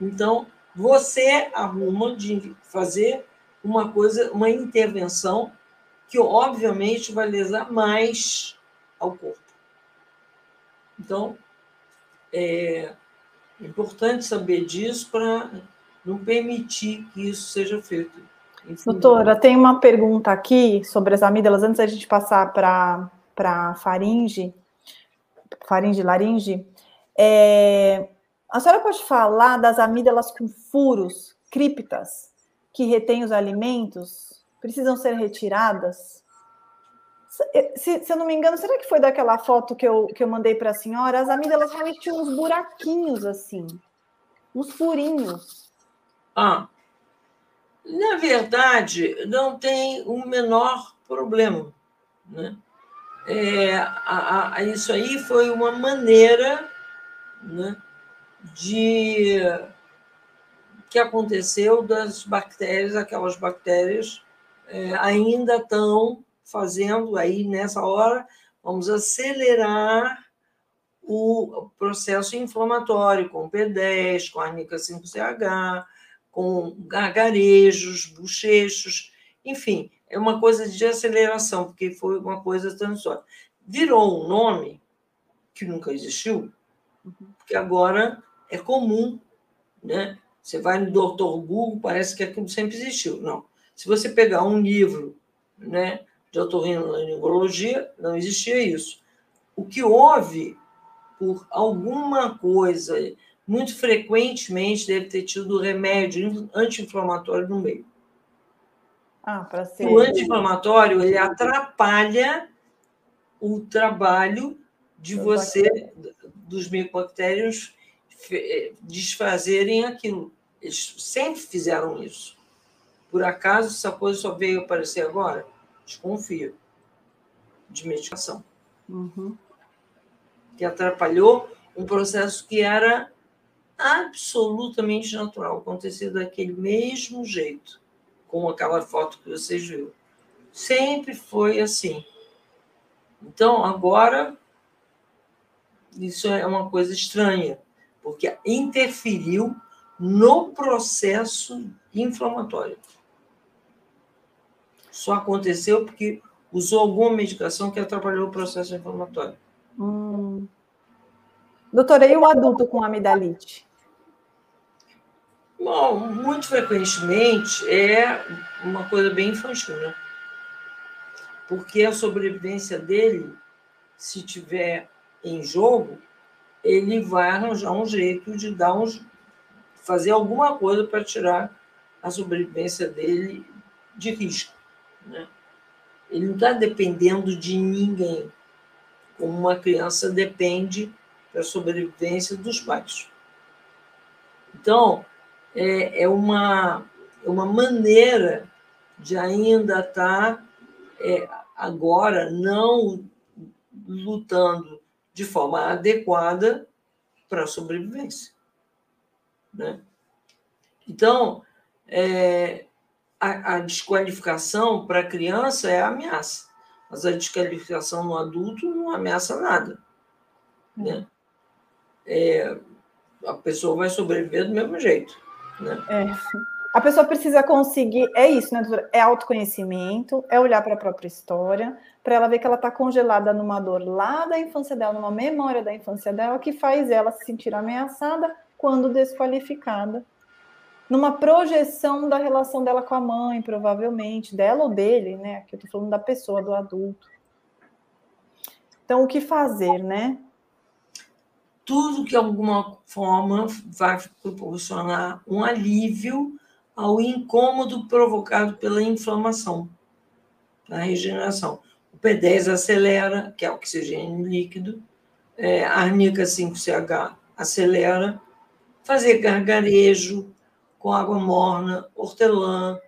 Então, você arruma de fazer uma coisa, uma intervenção que obviamente vai lesar mais ao corpo. Então, é importante saber disso para não permitir que isso seja feito. Enfim, Doutora, tem uma pergunta aqui sobre as amígdalas, antes da gente passar para a faringe faringe, laringe, é, a senhora pode falar das amígdalas com furos, criptas, que retêm os alimentos, precisam ser retiradas? Se, se, eu não me engano, será que foi daquela foto que eu, que eu mandei para a senhora? As amígdalas realmente tinham uns buraquinhos assim, uns furinhos. Ah, na verdade, não tem o menor problema, né? É, a, a, isso aí foi uma maneira né, de que aconteceu das bactérias, aquelas bactérias é, ainda estão fazendo aí nessa hora, vamos acelerar o processo inflamatório com P10, com arnica 5CH, com gargarejos, bochechos, enfim, é uma coisa de aceleração, porque foi uma coisa transitória. Virou um nome que nunca existiu, porque agora é comum, né? Você vai no doutor Google, parece que aquilo sempre existiu. Não. Se você pegar um livro né, de otorrinolaringologia, não existia isso. O que houve, por alguma coisa muito frequentemente deve ter tido remédio anti-inflamatório no meio. Ah, ser. O anti-inflamatório ele atrapalha o trabalho de você, dos micobactérios, desfazerem aquilo. Eles sempre fizeram isso. Por acaso essa coisa só veio aparecer agora? Desconfio. De medicação. Uhum. Que atrapalhou um processo que era absolutamente natural, acontecia daquele mesmo jeito, como aquela foto que vocês viram. Sempre foi assim. Então, agora, isso é uma coisa estranha, porque interferiu no processo inflamatório. Só aconteceu porque usou alguma medicação que atrapalhou o processo inflamatório. Hum. Doutora, e o adulto com amidalite? Bom, muito frequentemente é uma coisa bem infantil, né? Porque a sobrevivência dele, se tiver em jogo, ele vai arranjar um jeito de dar um, fazer alguma coisa para tirar a sobrevivência dele de risco. Né? Ele não está dependendo de ninguém, como uma criança depende da sobrevivência dos pais. Então, é, é uma, é uma maneira de ainda estar tá, é, agora não lutando de forma adequada para a sobrevivência. Né? Então, é, a, a, desqualificação para a criança é ameaça, mas a desqualificação no adulto não ameaça nada. Né? É, a pessoa vai sobreviver do mesmo jeito. É. A pessoa precisa conseguir, é isso, né, doutora? É autoconhecimento, é olhar para a própria história, para ela ver que ela está congelada numa dor lá da infância dela, numa memória da infância dela, que faz ela se sentir ameaçada quando desqualificada. Numa projeção da relação dela com a mãe, provavelmente, dela ou dele, né? Aqui eu estou falando da pessoa, do adulto. Então, o que fazer, né? Tudo que de alguma forma vai proporcionar um alívio ao incômodo provocado pela inflamação, a regeneração. O P10 acelera, que é oxigênio líquido, é, arnica 5CH acelera, fazer gargarejo com água morna, hortelã,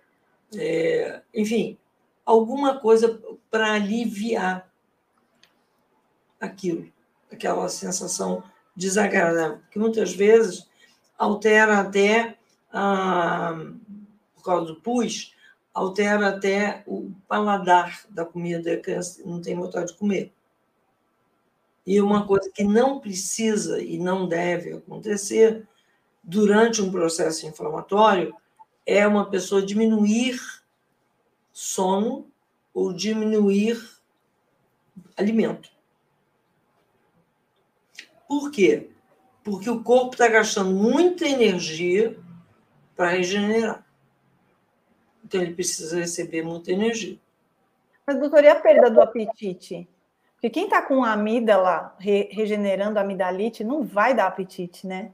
é, enfim, alguma coisa para aliviar aquilo, aquela sensação desagradável, que muitas vezes altera até, ah, por causa do pus, altera até o paladar da comida, que não tem vontade de comer. E uma coisa que não precisa e não deve acontecer durante um processo inflamatório é uma pessoa diminuir sono ou diminuir alimento. Por quê? Porque o corpo está gastando muita energia para regenerar. Então, ele precisa receber muita energia. Mas, doutor, e a perda do apetite? Porque quem está com a amígdala re regenerando a amidalite não vai dar apetite, né?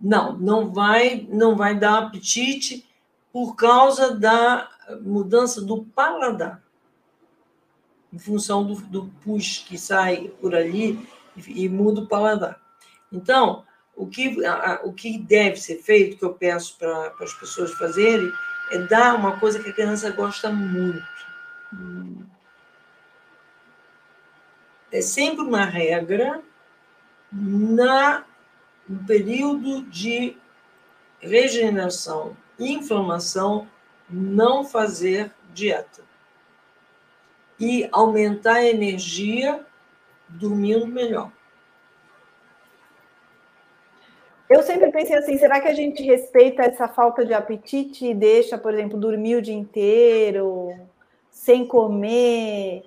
Não, não vai, não vai dar apetite por causa da mudança do paladar. Em função do, do pus que sai por ali e, muda o paladar. Então, o que, o que deve ser feito, que eu peço para as pessoas fazerem, é dar uma coisa que a criança gosta muito. É sempre uma regra na, no período de regeneração e inflamação, não fazer dieta. E aumentar a energia dormindo melhor. Eu sempre pensei assim, será que a gente respeita essa falta de apetite e deixa, por exemplo, dormir o dia inteiro, sem comer,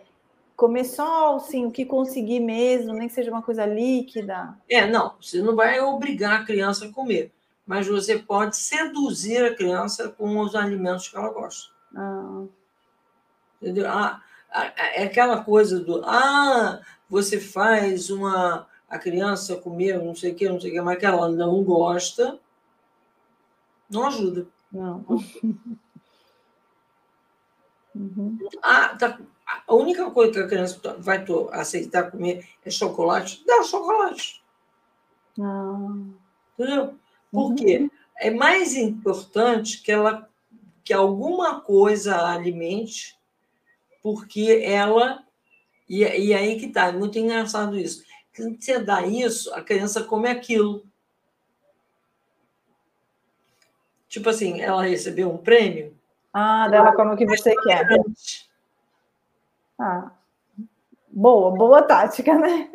comer só assim, o que conseguir mesmo, nem que seja uma coisa líquida? É, não, você não vai obrigar a criança a comer, mas você pode seduzir a criança com os alimentos que ela gosta. Ah. Entendeu? Ah, é aquela coisa do ah, você faz uma a criança comer não sei o que, não sei o que, mas que ela não gosta, não ajuda. Não. Uhum. Ah, tá. A única coisa que a criança vai aceitar comer é chocolate, dá chocolate. Ah. Entendeu? Por uhum. quê? É mais importante que ela que alguma coisa alimente, porque ela. E, e aí que tá, é muito engraçado isso. Quando você dá isso, a criança come aquilo. Tipo assim, ela recebeu um prêmio. Ah, dela come o que você quer. Ah, boa, boa tática, né?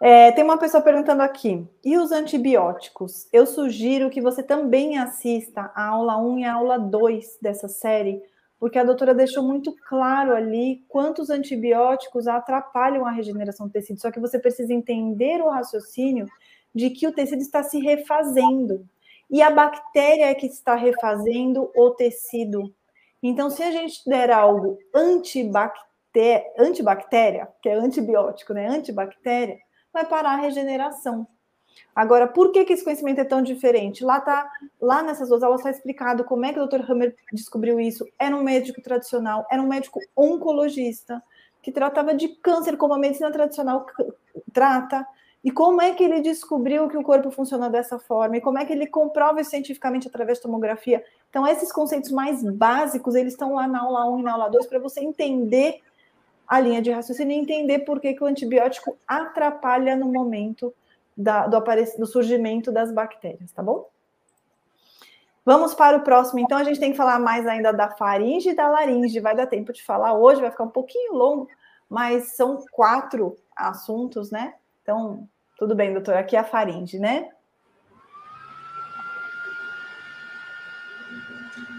É, tem uma pessoa perguntando aqui: e os antibióticos? Eu sugiro que você também assista a aula 1 e a aula 2 dessa série, porque a doutora deixou muito claro ali quantos antibióticos atrapalham a regeneração do tecido. Só que você precisa entender o raciocínio de que o tecido está se refazendo. E a bactéria é que está refazendo o tecido. Então, se a gente der algo antibactéria, antibactéria que é antibiótico, né? Antibactéria, vai parar a regeneração. Agora, por que, que esse conhecimento é tão diferente? Lá tá, lá nessas duas aulas está explicado como é que o Dr. Hammer descobriu isso. Era um médico tradicional, era um médico oncologista que tratava de câncer como a medicina tradicional trata. E como é que ele descobriu que o corpo funciona dessa forma? E como é que ele comprova isso cientificamente através de tomografia? Então, esses conceitos mais básicos, eles estão lá na aula 1 e na aula 2 para você entender a linha de raciocínio e entender por que, que o antibiótico atrapalha no momento da, do, do surgimento das bactérias, tá bom? Vamos para o próximo. Então, a gente tem que falar mais ainda da faringe e da laringe. Vai dar tempo de falar hoje, vai ficar um pouquinho longo, mas são quatro assuntos, né? Então, tudo bem, doutora. Aqui é a faringe, né?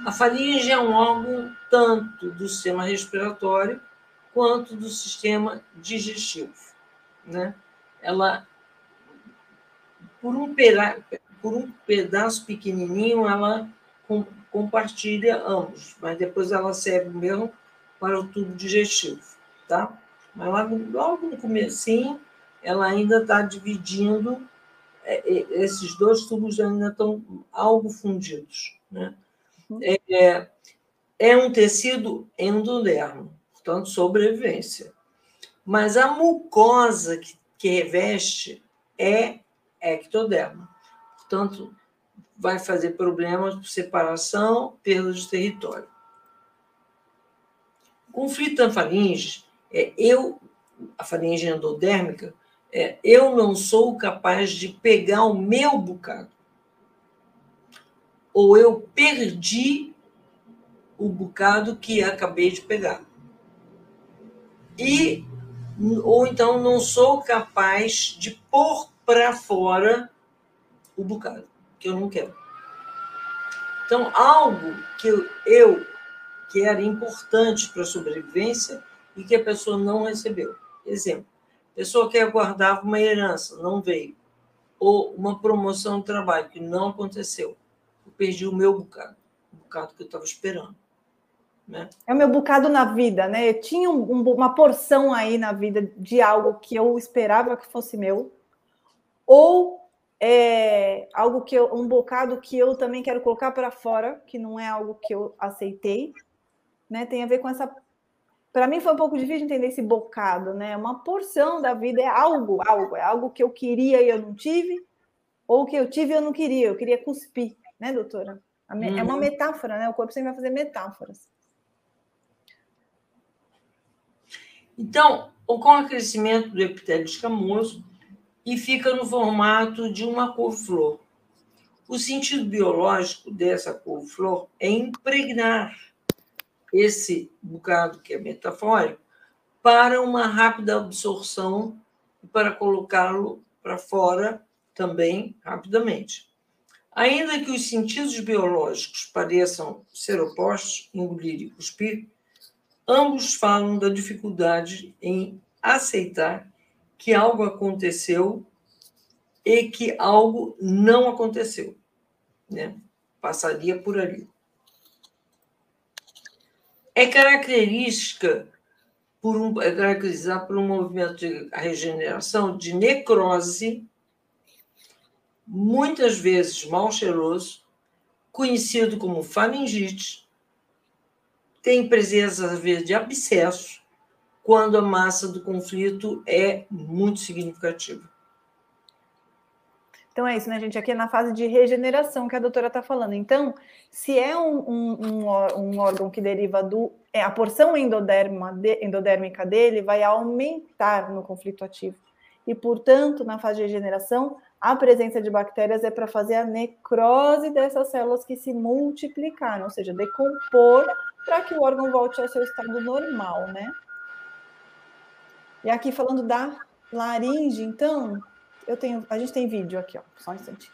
A faringe é um órgão tanto do sistema respiratório quanto do sistema digestivo. Né? Ela, por um, pera, por um pedaço pequenininho, ela com, compartilha ambos, mas depois ela serve mesmo para o tubo digestivo, tá? Mas logo, logo no comecinho, ela ainda está dividindo, é, é, esses dois tubos ainda estão algo fundidos, né? Uhum. É, é um tecido endodermo, portanto, sobrevivência. Mas a mucosa que, que reveste é ectoderma. Portanto, vai fazer problemas de separação, perda de território. Conflito da faringe, é, eu, a faringe endodérmica, é, eu não sou capaz de pegar o meu bocado. Ou eu perdi o bocado que acabei de pegar e ou então não sou capaz de pôr para fora o bocado que eu não quero. Então, algo que eu, que era importante para a sobrevivência e que a pessoa não recebeu. Exemplo, pessoa que aguardava uma herança, não veio. Ou uma promoção de trabalho que não aconteceu. Eu perdi o meu bocado, o bocado que eu estava esperando. Né? É o meu bocado na vida, né? Eu tinha um, uma porção aí na vida de algo que eu esperava que fosse meu, ou é, algo que eu, um bocado que eu também quero colocar para fora, que não é algo que eu aceitei, né? Tem a ver com essa. Para mim foi um pouco difícil entender esse bocado, né? Uma porção da vida é algo, algo, é algo que eu queria e eu não tive, ou que eu tive e eu não queria, eu queria cuspir, né, doutora? É uma uhum. metáfora, né? O corpo sempre vai fazer metáforas. Então, ocorre crescimento do epitélio escamoso e fica no formato de uma couve-flor. O sentido biológico dessa couve-flor é impregnar esse bocado, que é metafórico, para uma rápida absorção e para colocá-lo para fora também rapidamente. Ainda que os sentidos biológicos pareçam ser opostos, engolir e cuspir, Ambos falam da dificuldade em aceitar que algo aconteceu e que algo não aconteceu. Né? Passaria por ali. É característica por um, é caracterizado por um movimento de regeneração de necrose, muitas vezes mal cheiroso, conhecido como faringite, tem presença, às vezes, de abscesso, quando a massa do conflito é muito significativa. Então é isso, né, gente? Aqui é na fase de regeneração que a doutora está falando. Então, se é um, um, um, órgão que deriva do. É, a porção endoderma de, endodérmica dele vai aumentar no conflito ativo. E, portanto, na fase de regeneração, a presença de bactérias é para fazer a necrose dessas células que se multiplicaram, ou seja, decompor para que o órgão volte ao seu estado normal, né? E aqui falando da laringe, então, eu tenho, a gente tem vídeo aqui, ó, só um instante.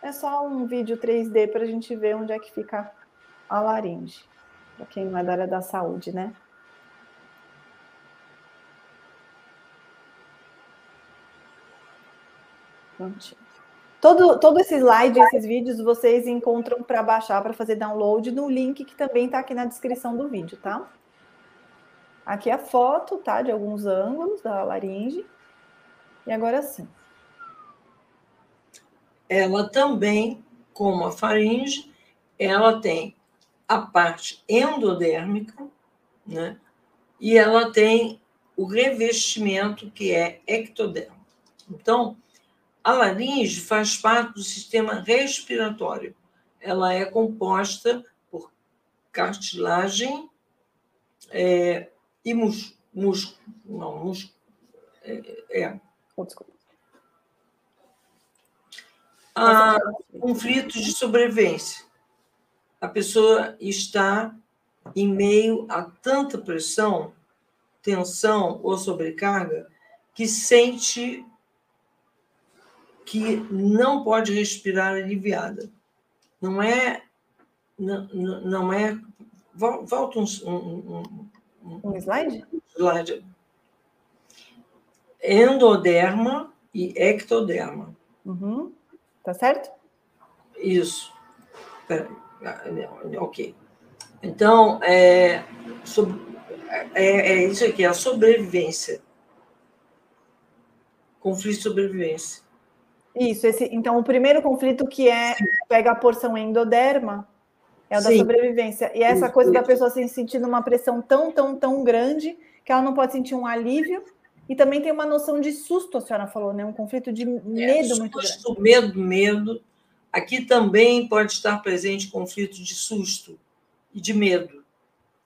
É só um vídeo 3D para a gente ver onde é que fica a laringe, para quem não é da área da saúde, né? Prontinho. Todo, todo esse slide, esses vídeos, vocês encontram para baixar, para fazer download no link que também está aqui na descrição do vídeo, tá? Aqui a foto, tá? De alguns ângulos da laringe. E agora sim. Ela também, como a faringe, ela tem a parte endodérmica, né? E ela tem o revestimento que é ectoderma. Então, a laringe faz parte do sistema respiratório. Ela é composta por cartilagem é, e músculo. Mus, não, músculo. É, é, Oh, desculpa. Há conflitos de sobrevivência. A pessoa está em meio a tanta pressão, tensão ou sobrecarga que sente que não pode respirar aliviada. Não é. Não, não é. Volta um, um, um, slide? Slide endoderma e ectoderma. Uhum. Tá certo? Isso. Peraí. Ok. Então, é, é, é isso aqui, a sobrevivência. Conflito de sobrevivência. Isso, esse, então o primeiro conflito que é pega a porção endoderma é o da Sim. sobrevivência. E essa isso, coisa da pessoa se sentindo uma pressão tão, tão, tão grande que ela não pode sentir um alívio e também tem uma noção de susto, a senhora falou, né? Um conflito de medo é, susto, muito grande. Medo, medo. Aqui também pode estar presente conflito de susto e de medo,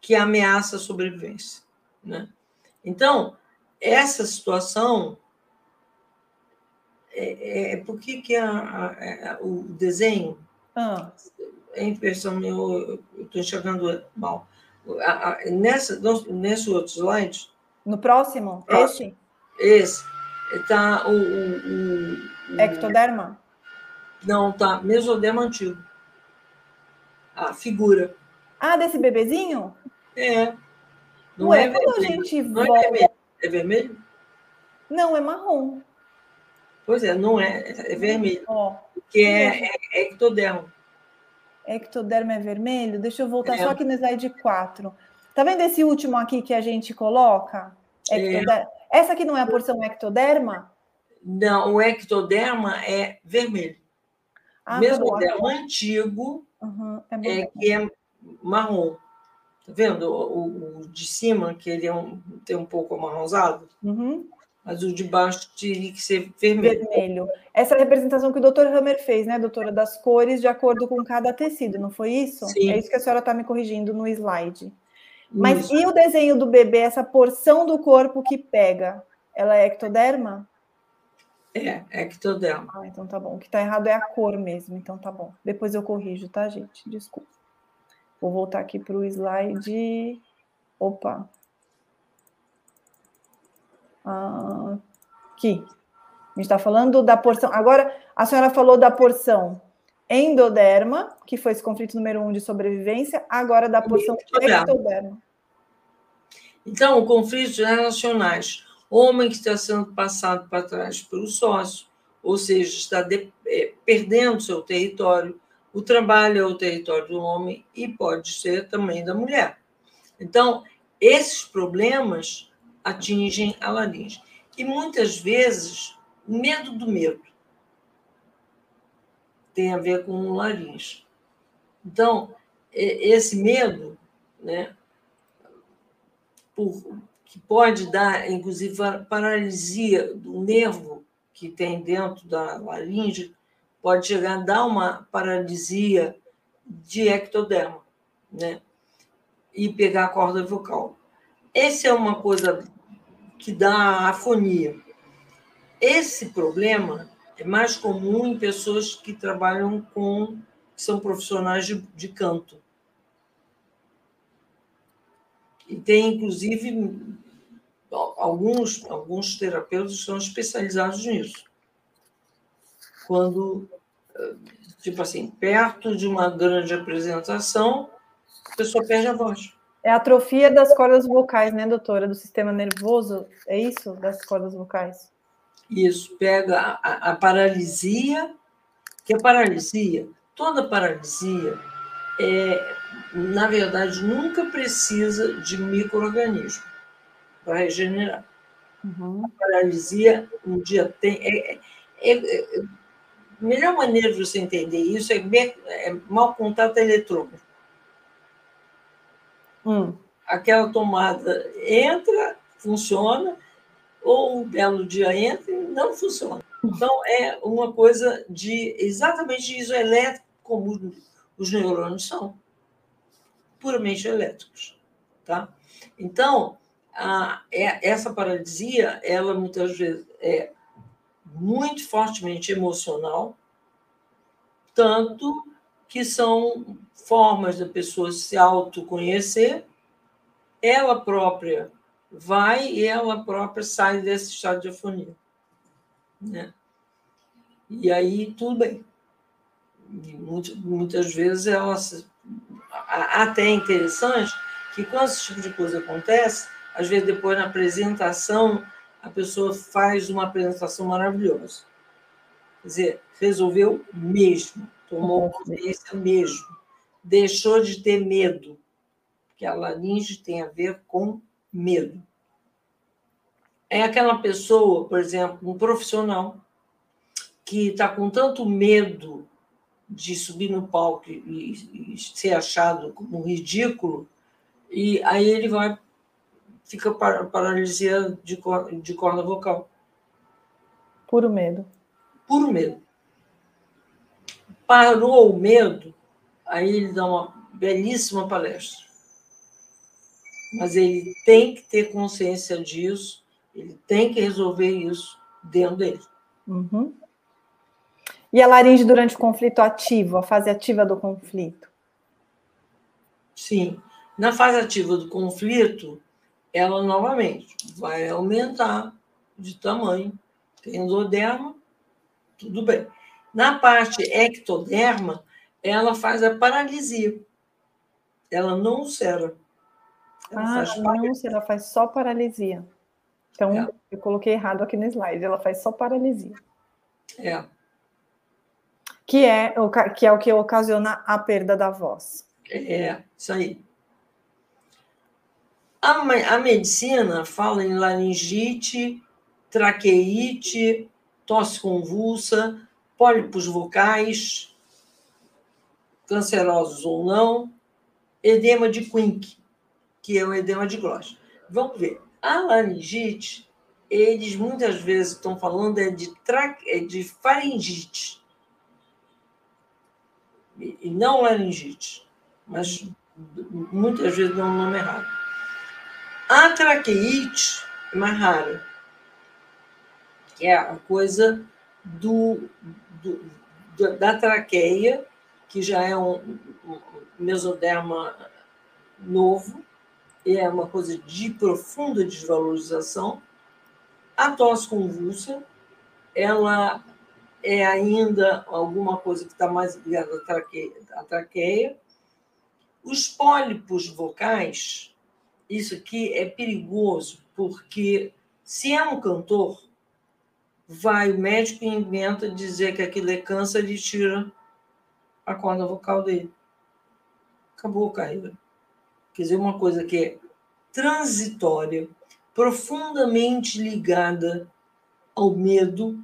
que ameaça a sobrevivência. Né? Então, essa situação é, é, é por que, que a, a, a, é, o desenho ah. É impressão eu estou enxergando mal. nessa, nesse outro slide, no próximo? Próximo. Esse? Esse. Está o, o, o, Ectoderma? Não, tá. Mesoderma antigo. A figura. Ah, desse bebezinho? É. Não Ué, é quando vermelho. a gente não volta... é vermelho. É vermelho? Não, é marrom. Pois é, não é. É vermelho. Ó, que é, é, é ectoderma. Ectoderma é vermelho? Deixa eu voltar é. só aqui no slide 4. Tá vendo esse último aqui que a gente coloca? É. Essa aqui não é a porção ectoderma? Não, o ectoderma é vermelho. Ah, Mesoderma antigo uhum, é, é, que é marrom. Tá vendo? O, o, de cima, que ele é um, tem um pouco amarronzado. Uhum. Mas o de baixo teria que ser vermelho. Vermelho. Essa é a representação que o doutor Hammer fez, né, doutora? Das cores de acordo com cada tecido, não foi isso? Sim. É isso que a senhora está me corrigindo no slide. Mas Isso. e o desenho do bebê, essa porção do corpo que pega? Ela é ectoderma? É, ectoderma. Ah, então tá bom. O que tá errado é a cor mesmo, então tá bom. Depois eu corrijo, tá, gente? Desculpa. Vou voltar aqui para o slide. Opa. Ah, aqui. A gente está falando da porção. Agora, a senhora falou da porção endoderma, que foi esse conflito número um de sobrevivência, agora da porção ectoderma. Então, o conflito relacionais. Homem que está sendo passado para trás pelo sócio, ou seja, está de, é, perdendo seu território. O trabalho é o território do homem e pode ser também da mulher. Então, esses problemas atingem a laringe. E muitas vezes, medo do medo tem a ver com o laringe. Então, esse medo, né, por, que pode dar, inclusive, paralisia do nervo que tem dentro da laringe, pode chegar a dar uma paralisia de ectoderma, né? E pegar a corda vocal. Essa é uma coisa que dá afonia. Esse problema é mais comum em pessoas que trabalham com, que são profissionais de, de canto. E tem, inclusive, alguns, alguns terapeutas são especializados nisso. Quando, tipo assim, perto de uma grande apresentação, a pessoa perde a voz. É atrofia das cordas vocais, né, doutora? Do sistema nervoso, é isso? Das cordas vocais? Isso, pega a, a paralisia, que a paralisia, toda paralisia, é, na verdade, nunca precisa de microorganismo para regenerar. Uhum. A paralisia, um dia tem. É, é, é, é, a melhor maneira de você entender isso é, é mau contato eletrônico. Hum. Aquela tomada entra, funciona, ou um belo dia entra e não funciona. Então, é uma coisa de exatamente isoelétrico, como os neurônios são, puramente elétricos. Tá? Então, a, é, essa paralisia, ela muitas vezes é muito fortemente emocional, tanto que são formas da pessoa se autoconhecer, ela própria vai e ela própria sai desse estado de afonia. Né? E aí tudo bem. E muitas vezes ela. Até é interessante que quando esse tipo de coisa acontece, às vezes depois na apresentação, a pessoa faz uma apresentação maravilhosa. Quer dizer, resolveu mesmo, tomou consciência mesmo, deixou de ter medo, porque a laringe tem a ver com medo. É aquela pessoa, por exemplo, um profissional, que está com tanto medo de subir no palco e, e, ser achado como ridículo, e aí ele vai, fica par, paralisia de, de corda vocal. Puro medo. Puro medo. Parou o medo, aí ele dá uma belíssima palestra mas ele tem que ter consciência disso, ele tem que resolver isso dentro dele. Uhum. E a laringe durante o conflito ativo, a fase ativa do conflito? Sim. Na fase ativa do conflito, ela novamente vai aumentar de tamanho. Tem endoderma, tudo bem. Na parte ectoderma, ela faz a paralisia. Ela não ulcera. Ah, não, ela faz só paralisia. Então, é. eu coloquei errado aqui no slide, ela faz só paralisia. É. Que é, o, que é o que ocasiona a perda da voz. É, isso aí. A, a medicina fala em laringite, traqueite, tosse convulsa, pólipos vocais, cancerosos ou não, edema de Quink que é o edema de gloss. Vamos ver. A laringite, eles muitas vezes estão falando é de, tra... é de faringite. E não laringite. Mas muitas vezes dão o nome errado. A traqueite é mais rara. Que é a coisa do, do, da traqueia, que já é um, um mesoderma novo, é uma coisa de profunda desvalorização. A tosse convulsa, ela é ainda alguma coisa que está mais ligada à traqueia, à traqueia. Os pólipos vocais, isso aqui é perigoso, porque se é um cantor, vai o médico inventa dizer que aquilo é câncer e tira a corda vocal dele. Acabou a carreira. Quer dizer, uma coisa que é transitória, profundamente ligada ao medo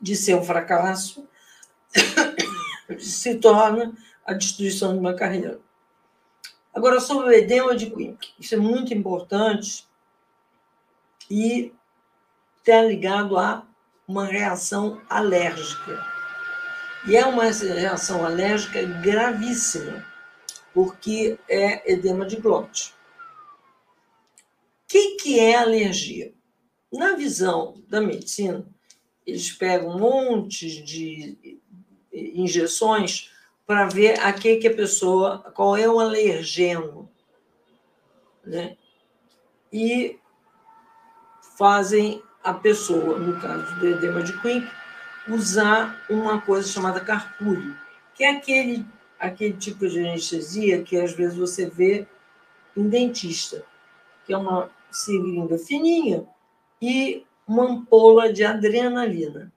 de ser um fracasso, se torna a destruição de uma carreira. Agora, sobre o edema de Quick, isso é muito importante e está ligado a uma reação alérgica. E é uma reação alérgica gravíssima, porque é edema de glote. O que, que é alergia? Na visão da medicina, eles pegam um monte de injeções para ver a que, que a pessoa, qual é o alergeno, né? E fazem a pessoa, no caso do edema de Quick, usar uma coisa chamada carpúlio, que é aquele, aquele tipo de anestesia que às vezes você vê em dentista, que é uma seringa fininha e uma ampola de adrenalina.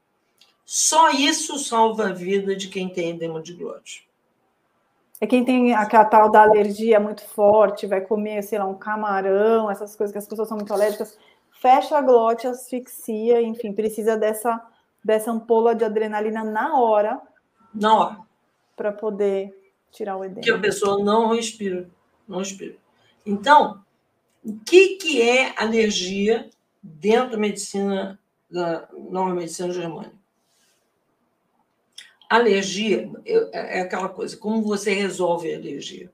Só isso salva a vida de quem tem edema de glote. É quem tem aquela tal da alergia muito forte, vai comer, sei lá, um camarão, essas coisas que as pessoas são muito alérgicas, fecha a glote, asfixia, enfim, precisa dessa, dessa ampola de adrenalina na hora. Na hora. Para poder tirar o edema. Que a pessoa não respira. Não respira. Então, o que, que é alergia dentro da medicina, da nova medicina germânica? Alergia é aquela coisa, como você resolve a alergia?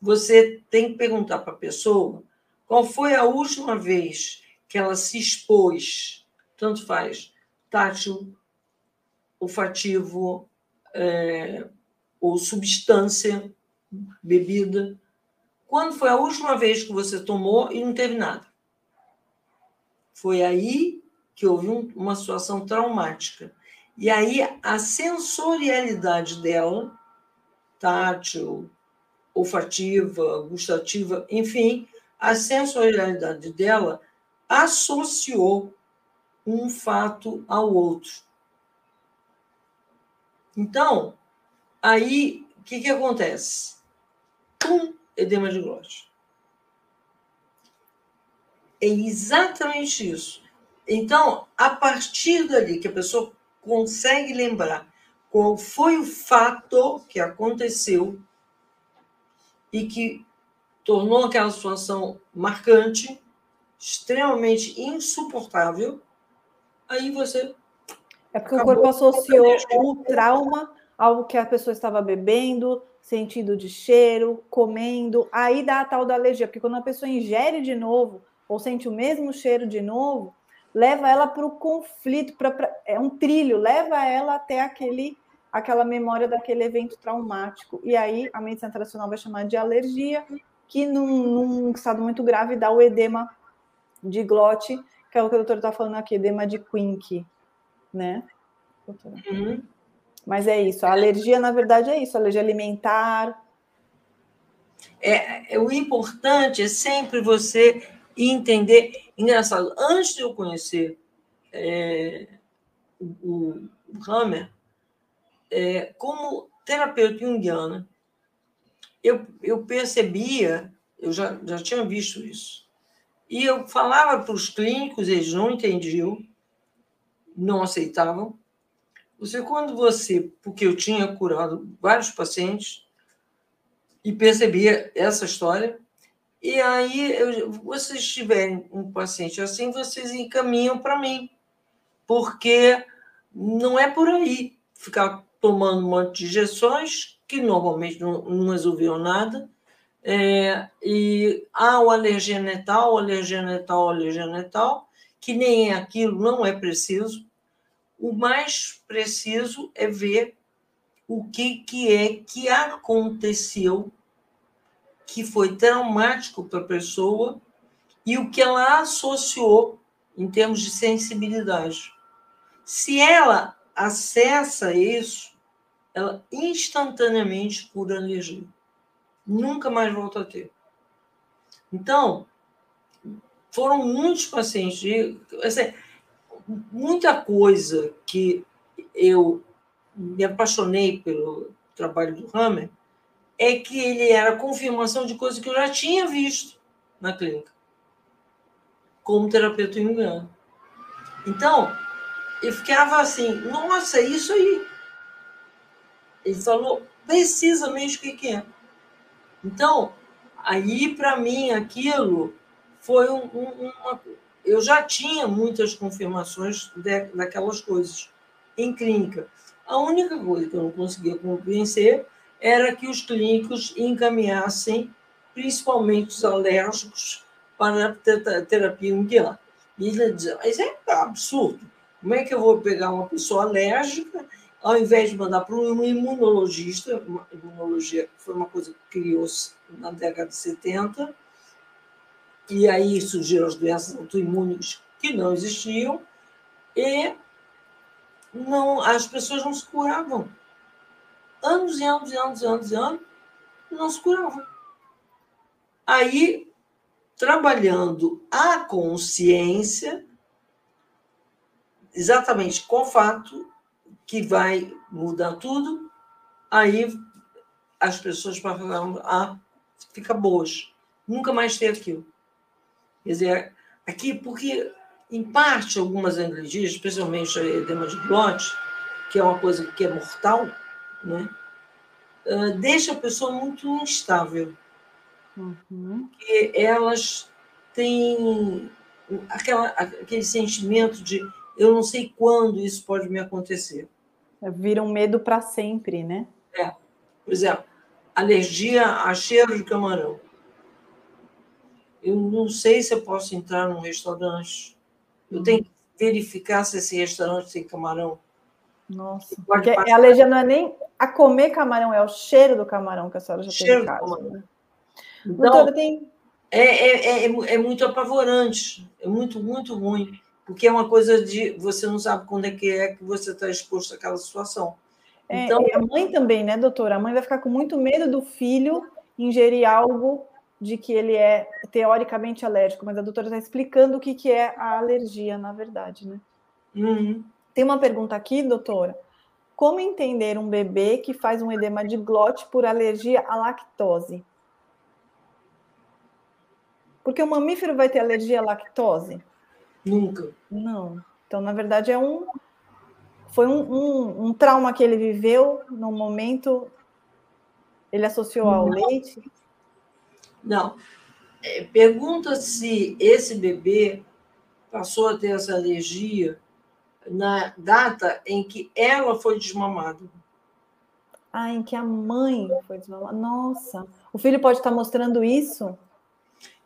Você tem que perguntar para a pessoa qual foi a última vez que ela se expôs, tanto faz, tátil, olfativo, é, ou substância, bebida. Quando foi a última vez que você tomou e não teve nada? Foi aí que houve um, uma situação traumática. E aí a sensorialidade dela, tátil, olfativa, gustativa, enfim, a sensorialidade dela associou um fato ao outro. Então, aí, o que, que acontece? Um edema de glote. É exatamente isso. Então, a partir dali que a pessoa consegue lembrar qual foi o fato que aconteceu e que tornou aquela situação marcante, extremamente insuportável, aí você. É porque o corpo associou o trauma ao que a pessoa estava bebendo, sentido de cheiro, comendo, aí dá a tal da alergia, porque quando a pessoa ingere de novo ou sente o mesmo cheiro de novo, leva ela para o conflito, pra, pra, é um trilho, leva ela até aquele, aquela memória daquele evento traumático. E aí a medicina tradicional vai chamar de alergia, que num, num estado muito grave dá o edema de glote, que é o que o doutor está falando aqui, edema de Quink, né? Uhum. Mas é isso, a alergia, na verdade, é isso, alergia alimentar. É, é, o importante é sempre você entender. Engraçado, antes de eu conhecer é, o, o Hammer, é, como terapeuta junguiana, eu, eu percebia, eu já, já tinha visto isso, e eu falava para os clínicos, eles não entendiam, não aceitavam. Você, quando você, porque eu tinha curado vários pacientes e percebia essa história, e aí, eu, vocês tiverem um paciente assim, vocês encaminham para mim, porque não é por aí ficar tomando um monte de injeções, que normalmente não, não resolviam nada, é, e ah, o alergeno é tal, o alergeno é tal, o alergeno é tal, que nem é aquilo, não é preciso. O mais preciso é ver o que, que é que aconteceu que foi traumático para a pessoa e o que ela associou em termos de sensibilidade. Se ela acessa isso, ela instantaneamente cura a alergia. Nunca mais volta a ter. Então, foram muitos pacientes, assim, muita coisa que eu me apaixonei pelo trabalho do Hammer é que ele era confirmação de coisas que eu já tinha visto na clínica, como terapeuta junguiano. Então, eu ficava assim, nossa, é isso aí. Ele falou precisamente o que é. Então, aí, para mim, aquilo foi um, um, uma. Eu já tinha muitas confirmações de, daquelas coisas em clínica. A única coisa que eu não conseguia convencer era que os clínicos encaminhassem, principalmente os alérgicos, para a terapia junguiana. E ele dizia, mas é absurdo. Como é que eu vou pegar uma pessoa alérgica, ao invés de mandar para um imunologista, imunologia foi uma coisa que criou-se na década de 70, e aí surgiram as doenças autoimunes que não existiam, e não, as pessoas não se curavam. Anos e anos e anos e anos e anos, não se curavam. Aí, trabalhando a consciência, exatamente com o fato que vai mudar tudo, aí as pessoas passam a ficar boas. Nunca mais ter aquilo. Quer dizer, aqui, porque, em parte, algumas alergias, especialmente a edema de glote, que é uma coisa que é mortal, né? Uh, deixa a pessoa muito instável. Uhum. Porque elas têm aquela, aquele sentimento de eu não sei quando isso pode me acontecer. Vira um medo para sempre, né? É. Por exemplo, alergia a cheiro de camarão. Eu não sei se eu posso entrar num restaurante. Eu tenho que verificar se esse restaurante tem camarão. Nossa, porque a alergia não é nem a comer camarão, é o cheiro do camarão que a senhora já cheiro teve caso. Né? Então, Doutora, tem... é, é, é, é muito apavorante, é muito, muito ruim porque é uma coisa de você não sabe quando é que é que você está exposto àquela situação. É, então, a mãe também, né, doutora? A mãe vai ficar com muito medo do filho ingerir algo de que ele é teoricamente alérgico, mas a doutora está explicando o que, que é a alergia, na verdade, né? Uhum. Tem uma pergunta aqui, doutora. Como entender um bebê que faz um edema de glote por alergia à lactose? Porque o mamífero vai ter alergia à lactose? Nunca. Não. Então, na verdade, é um. Foi um, um, um trauma que ele viveu no momento. Ele associou ao Não. leite? Não. É, pergunta se esse bebê passou a ter essa alergia na data em que ela foi desmamada. Ah, em que a mãe foi desmamada. Nossa, o filho pode estar mostrando isso?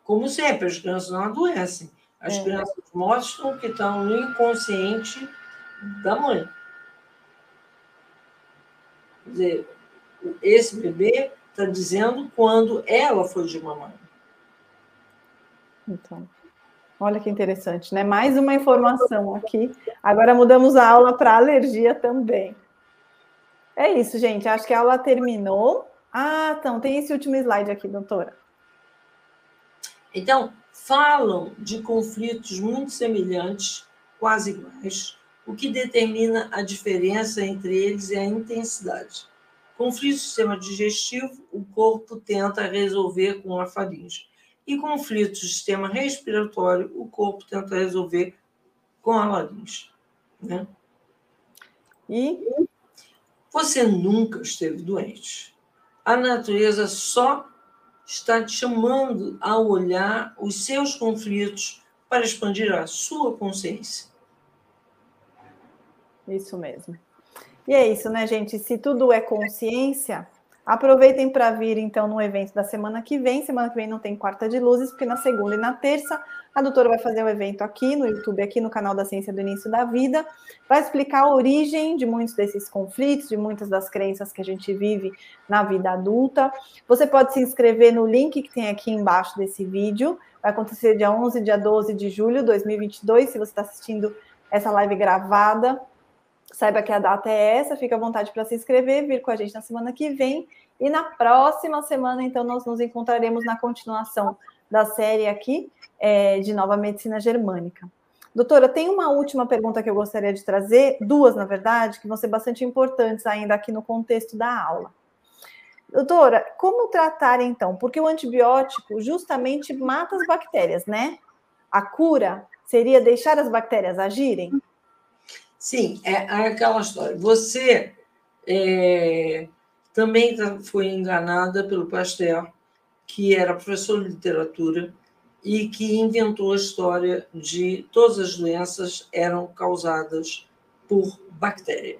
Como sempre, as crianças não adoecem. As é. crianças mostram que estão no inconsciente da mãe. Quer dizer, esse bebê está dizendo quando ela foi de mamãe. Então, olha que interessante, né? Mais uma informação aqui. Agora mudamos a aula para alergia também. É isso, gente. Acho que a aula terminou. Ah, então, tem esse último slide aqui, doutora. Então, falam de conflitos muito semelhantes, quase iguais, o que determina a diferença entre eles é a intensidade. Conflito do sistema digestivo, o corpo tenta resolver com a faringe. E conflito do sistema respiratório, o corpo tenta resolver com a laringe. Né? E você nunca esteve doente. A natureza só está chamando a olhar os seus conflitos para expandir a sua consciência. Isso mesmo. E é isso, né, gente? Se tudo é consciência, aproveitem para vir então no evento da semana que vem. Semana que vem não tem quarta de luzes, porque na segunda e na terça a doutora vai fazer um evento aqui no YouTube, aqui no canal da Ciência do Início da Vida, vai explicar a origem de muitos desses conflitos, de muitas das crenças que a gente vive na vida adulta. Você pode se inscrever no link que tem aqui embaixo desse vídeo. Vai acontecer dia 11 dia 12 de julho de 2022, se você está assistindo essa live gravada. Saiba que a data é essa, fica à vontade para se inscrever, vir com a gente na semana que vem. E na próxima semana, então, nós nos encontraremos na continuação da série aqui é, de Nova Medicina Germânica. Doutora, tem uma última pergunta que eu gostaria de trazer, duas, na verdade, que vão ser bastante importantes ainda aqui no contexto da aula. Doutora, como tratar então? Porque o antibiótico justamente mata as bactérias, né? A cura seria deixar as bactérias agirem? Sim, é, é aquela história. Você é, também tá, foi enganada pelo Pasteur, que era professor de literatura e que inventou a história de todas as doenças eram causadas por bactéria.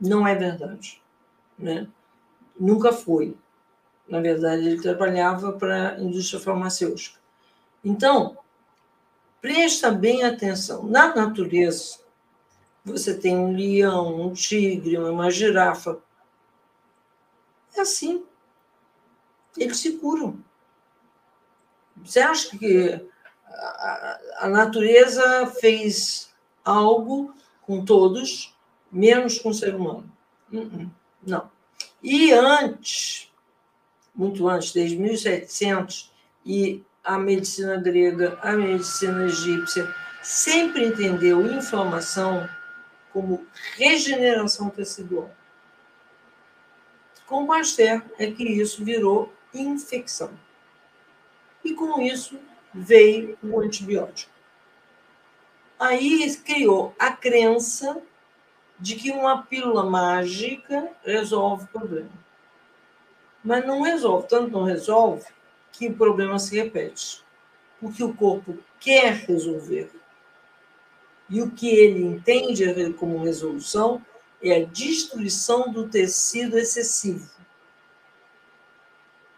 Não é verdade. Né? Nunca foi. Na verdade, ele trabalhava para a indústria farmacêutica. Então, presta bem atenção. Na natureza, você tem um leão, um tigre, uma girafa. É assim. Eles se curam. Você acha que a natureza fez algo com todos menos com o ser humano. Uh-uh. Não. E antes, muito antes, desde 1700, e a medicina grega, a medicina egípcia, sempre entendeu inflamação como regeneração tecidual. Com Pasteur é que isso virou infecção. E com isso veio o antibiótico. Aí criou a crença de que uma pílula mágica resolve o problema. Mas não resolve, tanto não resolve que o problema se repete. Porque o corpo quer resolver. E o que ele entende como resolução é a destruição do tecido excessivo.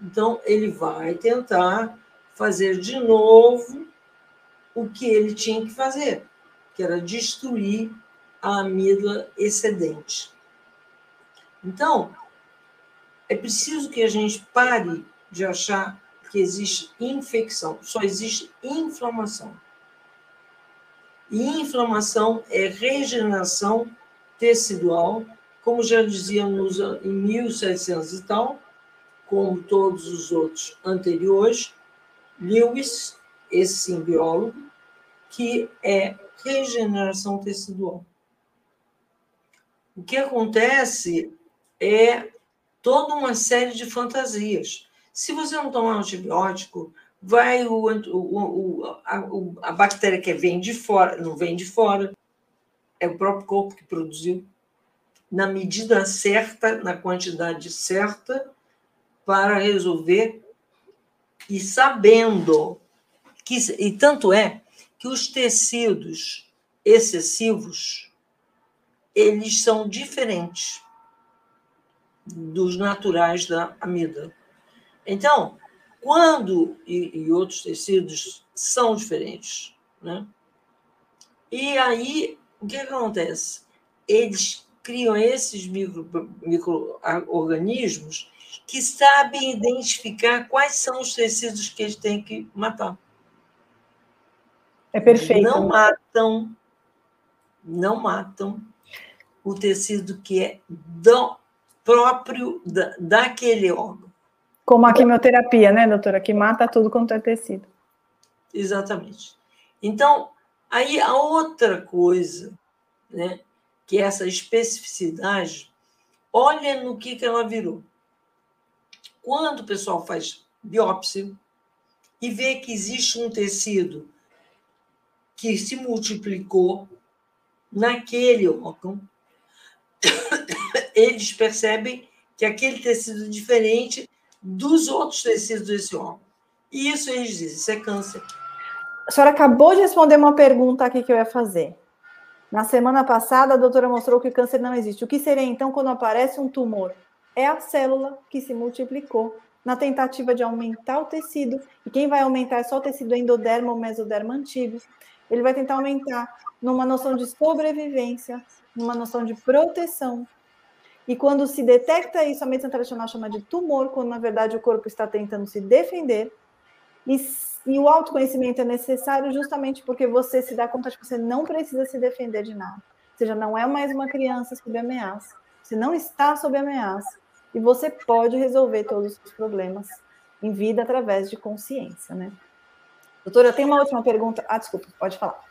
Então, ele vai tentar fazer de novo o que ele tinha que fazer, que era destruir a amígdala excedente. Então, é preciso que a gente pare de achar que existe infecção, só existe inflamação. E inflamação é regeneração tecidual, como já dizíamos em 1700 e tal, como todos os outros anteriores, Lewis, esse sim biólogo, que é regeneração tecidual. O que acontece é toda uma série de fantasias. Se você não tomar antibiótico, vai o, o, o, a, a, bactéria que vem de fora, não vem de fora, é o próprio corpo que produziu, na medida certa, na quantidade certa, para resolver e sabendo que, e tanto é que os tecidos excessivos eles são diferentes dos naturais da amígdala. Então, quando e, e outros tecidos são diferentes, né? E aí o que acontece? Eles criam esses micro-organismos micro que sabem identificar quais são os tecidos que eles têm que matar. É perfeito. Não matam, não matam o tecido que é do próprio da, daquele órgão. Como a quimioterapia, né, doutora? Que mata tudo quanto é tecido. Exatamente. Então, aí a outra coisa, né, que é essa especificidade, olha no que, que ela virou. Quando o pessoal faz biópsia e vê que existe um tecido que se multiplicou naquele órgão, eles percebem que aquele tecido é diferente dos outros tecidos desse órgão. E isso eles dizem, isso é câncer. A senhora acabou de responder uma pergunta aqui que eu ia fazer. Na semana passada, a doutora mostrou que câncer não existe. O que seria então quando aparece um tumor? É a célula que se multiplicou na tentativa de aumentar o tecido. E quem vai aumentar é só o tecido endodermo ou mesodermo antigo. Ele vai tentar aumentar numa noção de sobrevivência, numa noção de proteção. E quando se detecta isso, a medicina tradicional chama de tumor, quando na verdade o corpo está tentando se defender. E, e o autoconhecimento é necessário justamente porque você se dá conta de que você não precisa se defender de nada. Ou seja, não é mais uma criança sob ameaça. Você não está sob ameaça. E você pode resolver todos os problemas em vida através de consciência, né? Doutora, tenho uma última pergunta. Ah, desculpa, pode falar.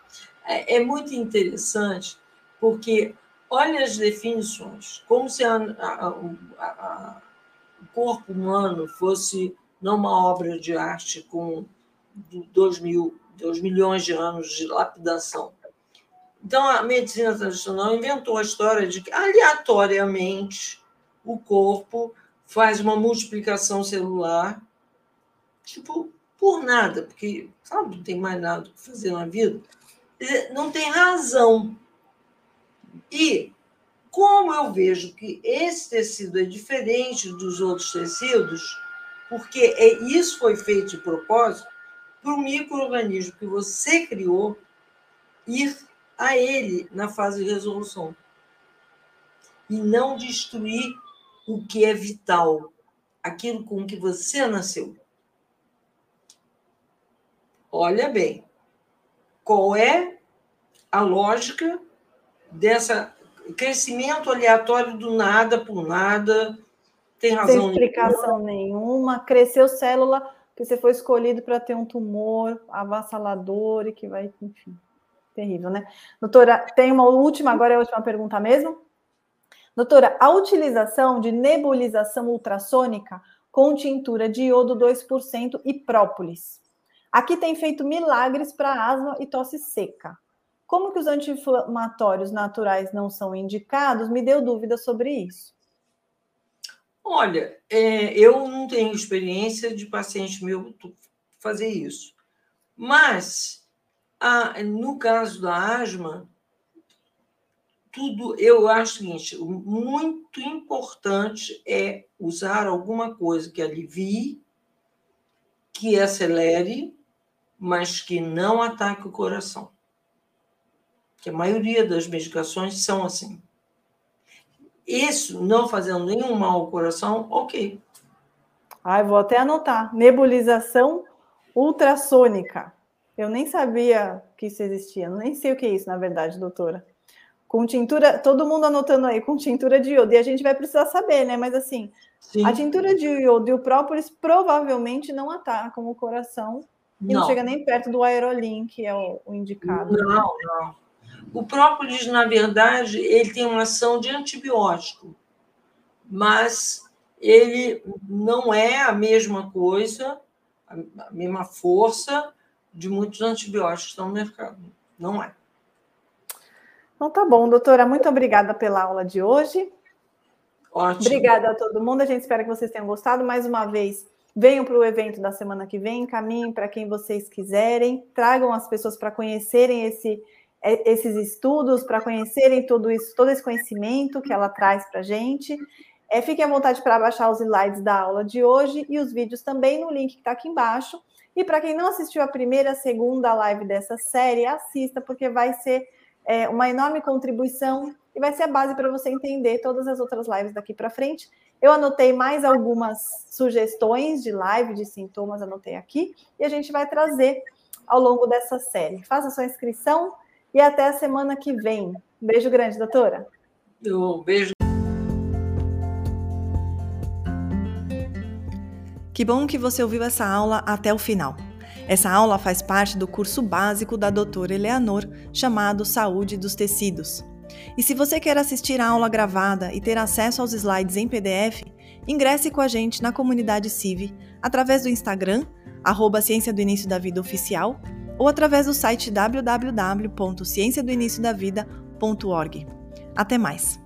É, é muito interessante porque Olha as definições, como se a, a, a, o corpo humano fosse não uma obra de arte com dois, mil, dois milhões de anos de lapidação. Então, a medicina tradicional inventou a história de que, aleatoriamente, o corpo faz uma multiplicação celular, tipo, por nada, porque, sabe, não tem mais nada para fazer na vida. Não tem razão e como eu vejo que esse tecido é diferente dos outros tecidos, porque é, isso foi feito de propósito para o microorganismo que você criou ir a ele na fase de resolução e não destruir o que é vital, aquilo com que você nasceu. Olha bem, qual é a lógica dessa crescimento aleatório do nada por nada, tem razão Sem explicação nenhuma. nenhuma. Cresceu célula que você foi escolhido para ter um tumor avassalador e que vai, enfim, terrível, né? Doutora, tem uma última, agora é a última pergunta mesmo. Doutora, a utilização de nebulização ultrassônica com tintura de iodo 2% e própolis. Aqui tem feito milagres para asma e tosse seca. Como que os anti-inflamatórios naturais não são indicados? Me deu dúvida sobre isso. Olha, é, eu não tenho experiência de paciente meu fazer isso. Mas, a, no caso da asma, tudo, eu acho o seguinte: muito importante é usar alguma coisa que alivie, que acelere, mas que não ataque o coração que a maioria das medicações são assim. Isso não fazendo nenhum mal ao coração, ok. Ai, vou até anotar. Nebulização ultrassônica. Eu nem sabia que isso existia. Nem sei o que é isso, na verdade, doutora. Com tintura, todo mundo anotando aí, com tintura de iodo. E a gente vai precisar saber, né? Mas assim, Sim. a tintura de iodo e o própolis provavelmente não atacam o coração e não, não chega nem perto do aerolim, que é o, o indicado. Não, não. O própolis, na verdade, ele tem uma ação de antibiótico, mas ele não é a mesma coisa, a mesma força de muitos antibióticos que estão no mercado. Não é. Então tá bom, doutora. Muito obrigada pela aula de hoje. Ótimo. Obrigada a todo mundo. A gente espera que vocês tenham gostado. Mais uma vez, venham para o evento da semana que vem, encaminhem para quem vocês quiserem, tragam as pessoas para conhecerem esse esses estudos, para conhecerem tudo isso, todo esse conhecimento que ela traz para a gente. É, fiquem à vontade para baixar os slides da aula de hoje e os vídeos também no link que está aqui embaixo. E para quem não assistiu a primeira, a segunda live dessa série, assista, porque vai ser é, uma enorme contribuição e vai ser a base para você entender todas as outras lives daqui para frente. Eu anotei mais algumas sugestões de live, de sintomas, anotei aqui, e a gente vai trazer ao longo dessa série. Faça sua inscrição e até a semana que vem. Um beijo grande, doutora. Um beijo. Que bom que você ouviu essa aula até o final. Essa aula faz parte do curso básico da doutora Eleanor, chamado Saúde dos Tecidos. E se você quer assistir a aula gravada e ter acesso aos slides em PDF, ingresse com a gente na comunidade CIV através do Instagram, arroba Ciência do Início da Vida Oficial, ou através do site www.cienciadoiniciodavida.org. Até mais!